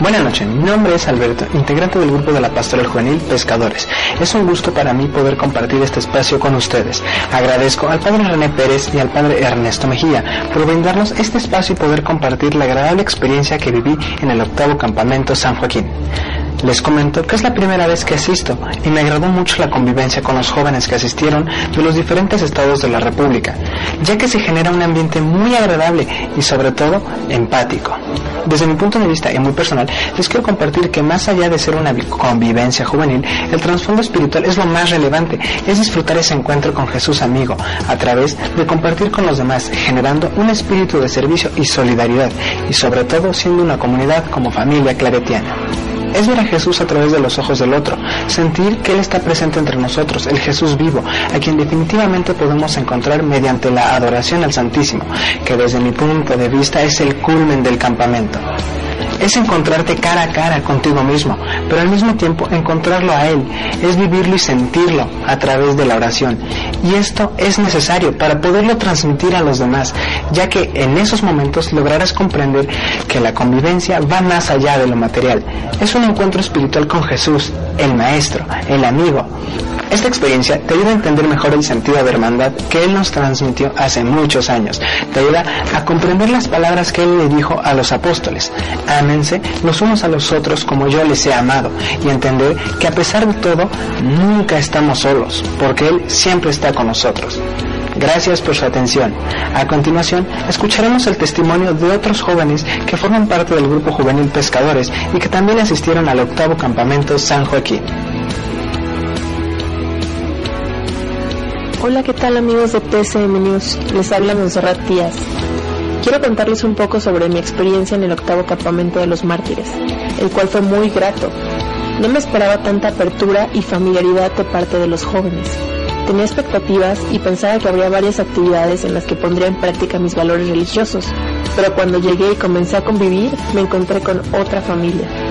Buenas noches. Mi nombre es Alberto, integrante del grupo de la Pastoral Juvenil Pescadores. Es un gusto para mí poder compartir este espacio con ustedes. Agradezco al Padre René Pérez y al Padre Ernesto Mejía por brindarnos este espacio y poder compartir la agradable experiencia que viví en el octavo campamento San Joaquín. Les comento que es la primera vez que asisto y me agradó mucho la convivencia con los jóvenes que asistieron de los diferentes estados de la República, ya que se genera un ambiente muy agradable y sobre todo empático. Desde mi punto de vista y muy personal, les quiero compartir que más allá de ser una vi- convivencia juvenil, el trasfondo espiritual es lo más relevante, es disfrutar ese encuentro con Jesús amigo, a través de compartir con los demás, generando un espíritu de servicio y solidaridad, y sobre todo siendo una comunidad como familia claretiana. Es ver a Jesús a través de los ojos del otro, sentir que Él está presente entre nosotros, el Jesús vivo, a quien definitivamente podemos encontrar mediante la adoración al Santísimo, que desde mi punto de vista es el culmen del campamento. Es encontrarte cara a cara contigo mismo, pero al mismo tiempo encontrarlo a Él, es vivirlo y sentirlo a través de la oración. Y esto es necesario para poderlo transmitir a los demás, ya que en esos momentos lograrás comprender que la convivencia va más allá de lo material. Es un encuentro espiritual con Jesús, el Maestro, el amigo. Esta experiencia te ayuda a entender mejor el sentido de hermandad que Él nos transmitió hace muchos años. Te ayuda a comprender las palabras que Él le dijo a los apóstoles. Ámense los unos a los otros como yo les he amado y entender que a pesar de todo nunca estamos solos, porque Él siempre está con nosotros. Gracias por su atención. A continuación, escucharemos el testimonio de otros jóvenes que forman parte del grupo juvenil Pescadores y que también asistieron al octavo campamento San Joaquín. Hola, ¿qué tal amigos de PCM News? Les habla Monserrat Díaz. Quiero contarles un poco sobre mi experiencia en el octavo campamento de los mártires, el cual fue muy grato. No me esperaba tanta apertura y familiaridad de parte de los jóvenes. Tenía expectativas y pensaba que habría varias actividades en las que pondría en práctica mis valores religiosos, pero cuando llegué y comencé a convivir me encontré con otra familia.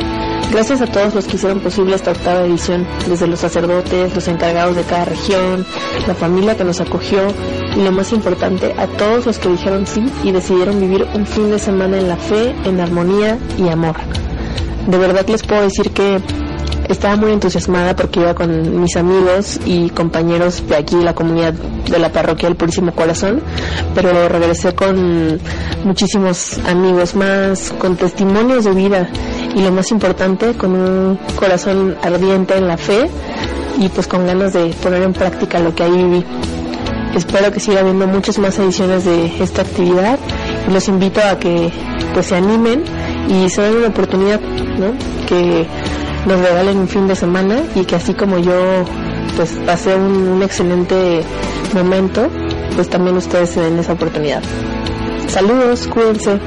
Gracias a todos los que hicieron posible esta octava edición, desde los sacerdotes, los encargados de cada región, la familia que nos acogió y lo más importante, a todos los que dijeron sí y decidieron vivir un fin de semana en la fe, en armonía y amor. De verdad les puedo decir que estaba muy entusiasmada porque iba con mis amigos y compañeros de aquí, la comunidad de la parroquia del Purísimo Corazón, pero regresé con muchísimos amigos más, con testimonios de vida y lo más importante, con un corazón ardiente en la fe y pues con ganas de poner en práctica lo que ahí viví. Espero que siga habiendo muchas más ediciones de esta actividad los invito a que pues se animen y se den una oportunidad. Que nos regalen un fin de semana y que así como yo pues pasé un, un excelente momento, pues también ustedes se den esa oportunidad. Saludos, cuídense.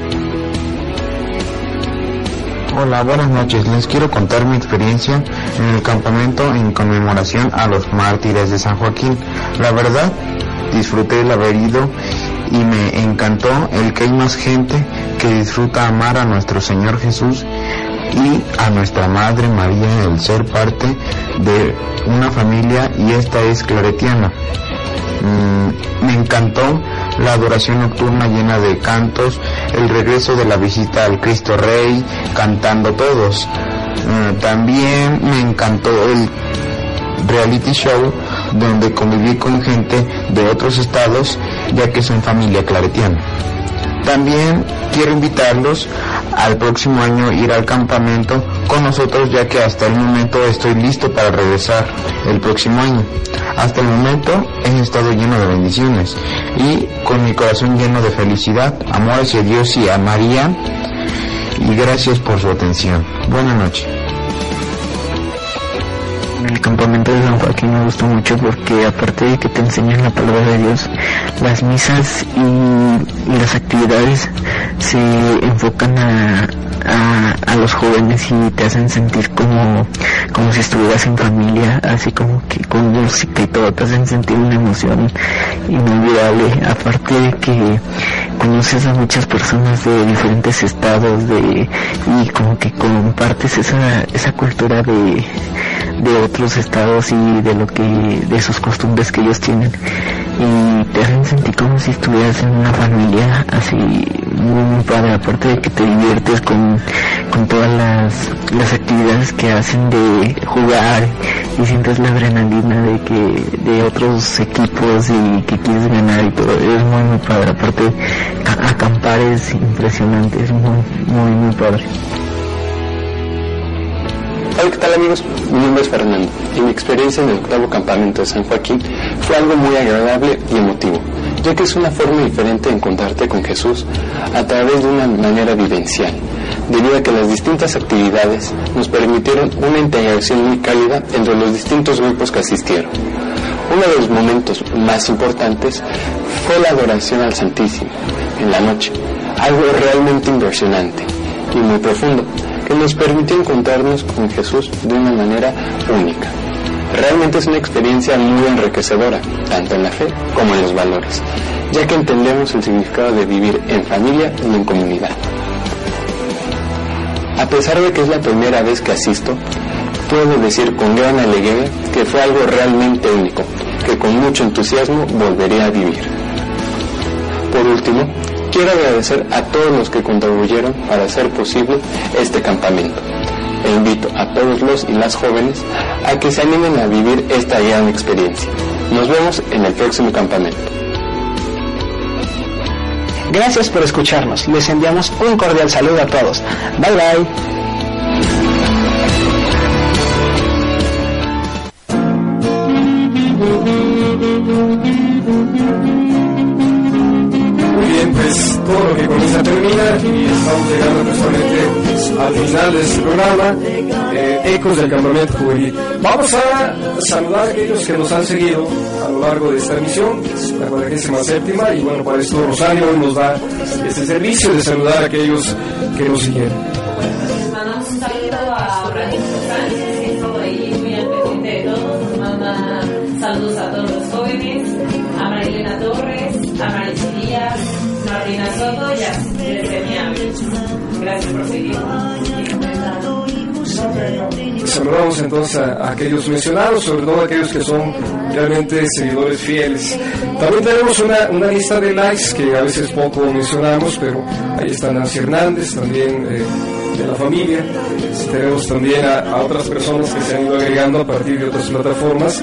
Hola, buenas noches. Les quiero contar mi experiencia en el campamento en conmemoración a los mártires de San Joaquín. La verdad, disfruté el haber ido y me encantó el que hay más gente que disfruta amar a nuestro Señor Jesús y a nuestra Madre María el ser parte de una familia y esta es claretiana. Mm, me encantó la adoración nocturna llena de cantos, el regreso de la visita al Cristo Rey, cantando todos. Mm, también me encantó el reality show donde conviví con gente de otros estados ya que son familia claretiana. También quiero invitarlos al próximo año ir al campamento con nosotros ya que hasta el momento estoy listo para regresar el próximo año. Hasta el momento he estado lleno de bendiciones y con mi corazón lleno de felicidad, amor hacia Dios y a María y gracias por su atención. Buenas noches. El campamento de San Joaquín me gustó mucho porque aparte de que te enseñan la palabra de Dios, las misas y, las actividades se enfocan a, a, los jóvenes y te hacen sentir como, como si estuvieras en familia, así como que con música y todo, te hacen sentir una emoción inolvidable. Aparte de que conoces a muchas personas de diferentes estados de, y como que compartes esa, esa cultura de, de otros estados y de lo que, de sus costumbres que ellos tienen. Y te hacen sentir como si estuvieras en una familia así muy, muy padre, aparte de que te diviertes con, con todas las, las actividades que hacen de jugar y sientes la adrenalina de que, de otros equipos y que quieres ganar y todo, es muy muy padre, aparte acampar es impresionante, es muy, muy, muy padre. Hola, ¿qué tal amigos? Mi nombre es Fernando y mi experiencia en el octavo campamento de San Joaquín fue algo muy agradable y emotivo, ya que es una forma diferente de encontrarte con Jesús a través de una manera vivencial, debido a que las distintas actividades nos permitieron una integración muy cálida entre los distintos grupos que asistieron. Uno de los momentos más importantes fue la adoración al Santísimo en la noche, algo realmente impresionante y muy profundo, que nos permitió encontrarnos con Jesús de una manera única. Realmente es una experiencia muy enriquecedora, tanto en la fe como en los valores, ya que entendemos el significado de vivir en familia y en comunidad. A pesar de que es la primera vez que asisto, puedo decir con gran alegría que fue algo realmente único, que con mucho entusiasmo volvería a vivir. Por último, quiero agradecer a todos los que contribuyeron para hacer posible este campamento. E invito a todos los y las jóvenes a que se animen a vivir esta gran experiencia. Nos vemos en el próximo campamento. Gracias por escucharnos. Les enviamos un cordial saludo a todos. Bye bye. Lo que comienza termina y estamos llegando personalmente al final de este programa, eh, Ecos del Campamento Juvenil. Vamos a saludar a aquellos que nos han seguido a lo largo de esta emisión, la 47 y bueno, para esto Rosario hoy nos da este servicio de saludar a aquellos que nos siguieron. Mandamos un saludo a Seguirnos. Saludamos entonces a, aquellos mencionados, sobre todo a aquellos que son realmente seguidores fieles. También tenemos una, una lista de likes que a veces poco mencionamos, pero ahí está Nancy Hernández, también eh, de la familia. Tenemos también a, otras personas que se han ido agregando a partir de otras plataformas.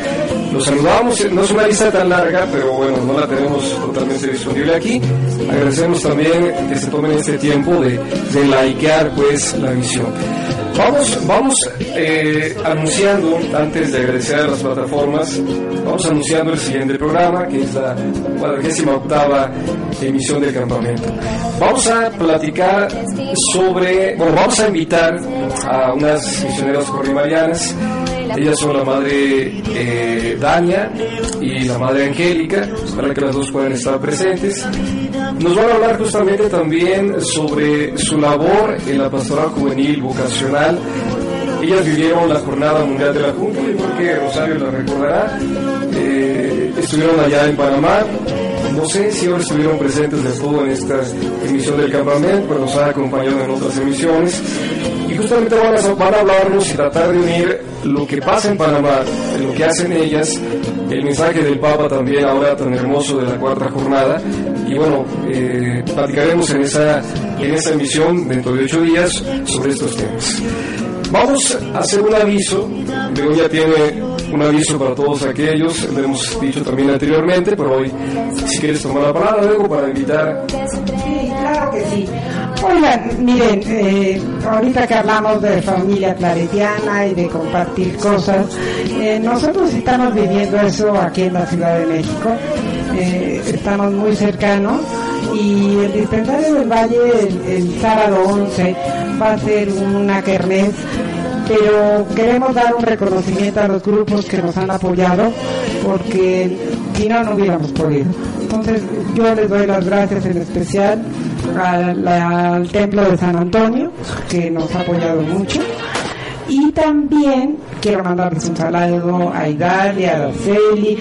Los saludamos, no es una lista tan larga, pero bueno, no la tenemos totalmente disponible aquí. Agradecemos también que se tomen este tiempo de, de likear pues la visión. Vamos, vamos eh, anunciando, antes de agradecer a las plataformas, vamos anunciando el siguiente programa, que es la 48 emisión del campamento. Vamos a platicar sobre, bueno, vamos a invitar a unas misioneras corrimarianas ellas son la madre eh, Dania y la madre Angélica, para que las dos puedan estar presentes. Nos van a hablar justamente también sobre su labor en la pastoral juvenil vocacional. Ellas vivieron la Jornada Mundial de la Juventud, porque Rosario la recordará. Eh, estuvieron allá en Panamá, no sé si ahora estuvieron presentes de todo en esta emisión del campamento, pero nos han acompañado en otras emisiones. Justamente van a, van a hablarnos y tratar de unir lo que pasa en Panamá, lo que hacen ellas, el mensaje del Papa también ahora tan hermoso de la cuarta jornada. Y bueno, eh, platicaremos en esa, en esa emisión dentro de ocho días sobre estos temas. Vamos a hacer un aviso, luego ya tiene un aviso para todos aquellos, lo hemos dicho también anteriormente, pero hoy si quieres tomar la palabra luego para invitar. Sí, claro que sí. Oigan, miren, eh, ahorita que hablamos de familia claretiana y de compartir cosas, eh, nosotros estamos viviendo eso aquí en la Ciudad de México, eh, estamos muy cercanos y el dispensario del Valle el, sábado 11 va a ser una kermés pero queremos dar un reconocimiento a los grupos que nos han apoyado porque si no, no hubiéramos podido. Entonces yo les doy las gracias en especial al, Templo de San Antonio, que nos ha apoyado mucho. Y también quiero mandarles un saludo a Idalia, a Araceli,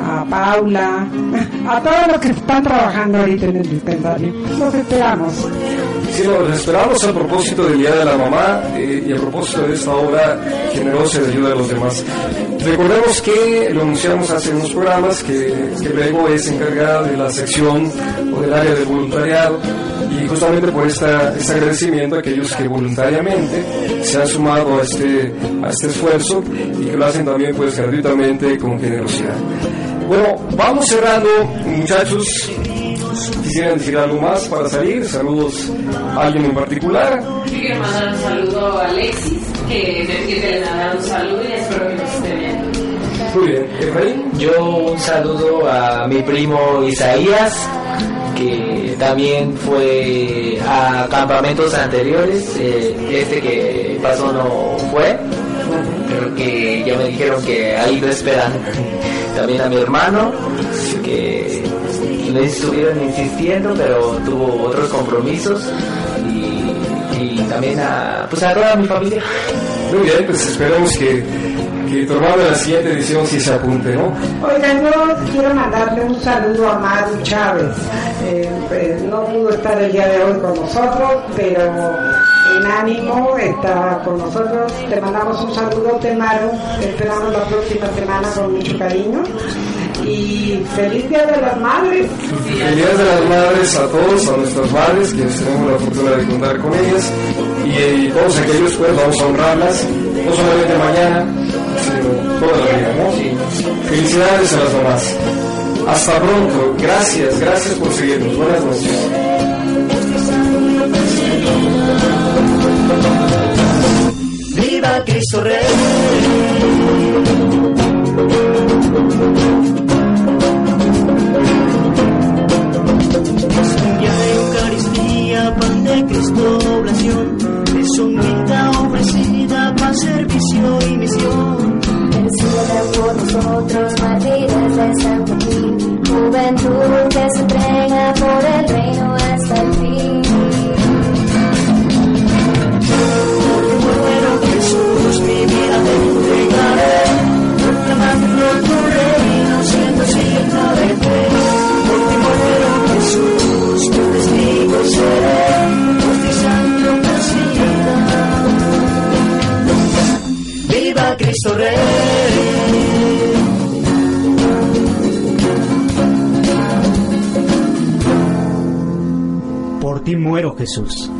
a Paula, a todos los que están trabajando ahorita en el dispensario. Los esperamos. Sí, los esperamos a propósito del Día de la Mamá eh, y a propósito de esta obra generosa de ayuda a los demás. Recordemos que lo anunciamos hace unos programas que, que luego es encargada de la sección o del área de voluntariado y justamente por esta, este agradecimiento a aquellos que voluntariamente se han sumado a este, a este esfuerzo y que lo hacen también pues gratuitamente con generosidad. Bueno, vamos cerrando, muchachos. ¿Quisieran decir algo más para salir? ¿Saludos a alguien en particular? Yo quiero mandar un saludo a Alexis, que que le mandara un saludo y espero que nos esté viendo. Muy bien, Efraín. Yo un saludo a mi primo Isaías, que también fue a campamentos anteriores. Eh, este que pasó no fue, pero que ya me dijeron que ahí lo esperan. También a mi hermano, que le estuvieron insistiendo, pero tuvo otros compromisos. Y, y también a, pues a toda mi familia. Muy bien, pues esperamos que, que tu hermano en la siguiente edición sí se apunte, ¿no? Oigan, yo quiero mandarle un saludo a Maru Chávez. Eh, pues, no pudo estar el día de hoy con nosotros, pero en ánimo está con nosotros. Te mandamos un saludote, Maru. Te esperamos la próxima semana con mucho cariño. Y feliz Día de las Madres. Feliz Día de las Madres a todos, a nuestras madres, quienes tenemos la fortuna de contar con ellas. Y, y todos aquellos, pues, vamos a honrarlas, no solamente mañana, sino toda la vida, ¿no? Felicidades a las mamás. Hasta pronto. Gracias, gracias por seguirnos. Buenas noches. Viva Cristo Rey. Cristo población, es humilde ofrecida para servicio y misión. Persona por nosotros, martires de San Joaquín, juventud que se entrega por el reino hasta el fin. Bueno, Jesús, mi vida te entregaré, proclamando tu reino, siendo signo de fe. Por Jesús, tu testigo seré. Por ti muero, Jesús.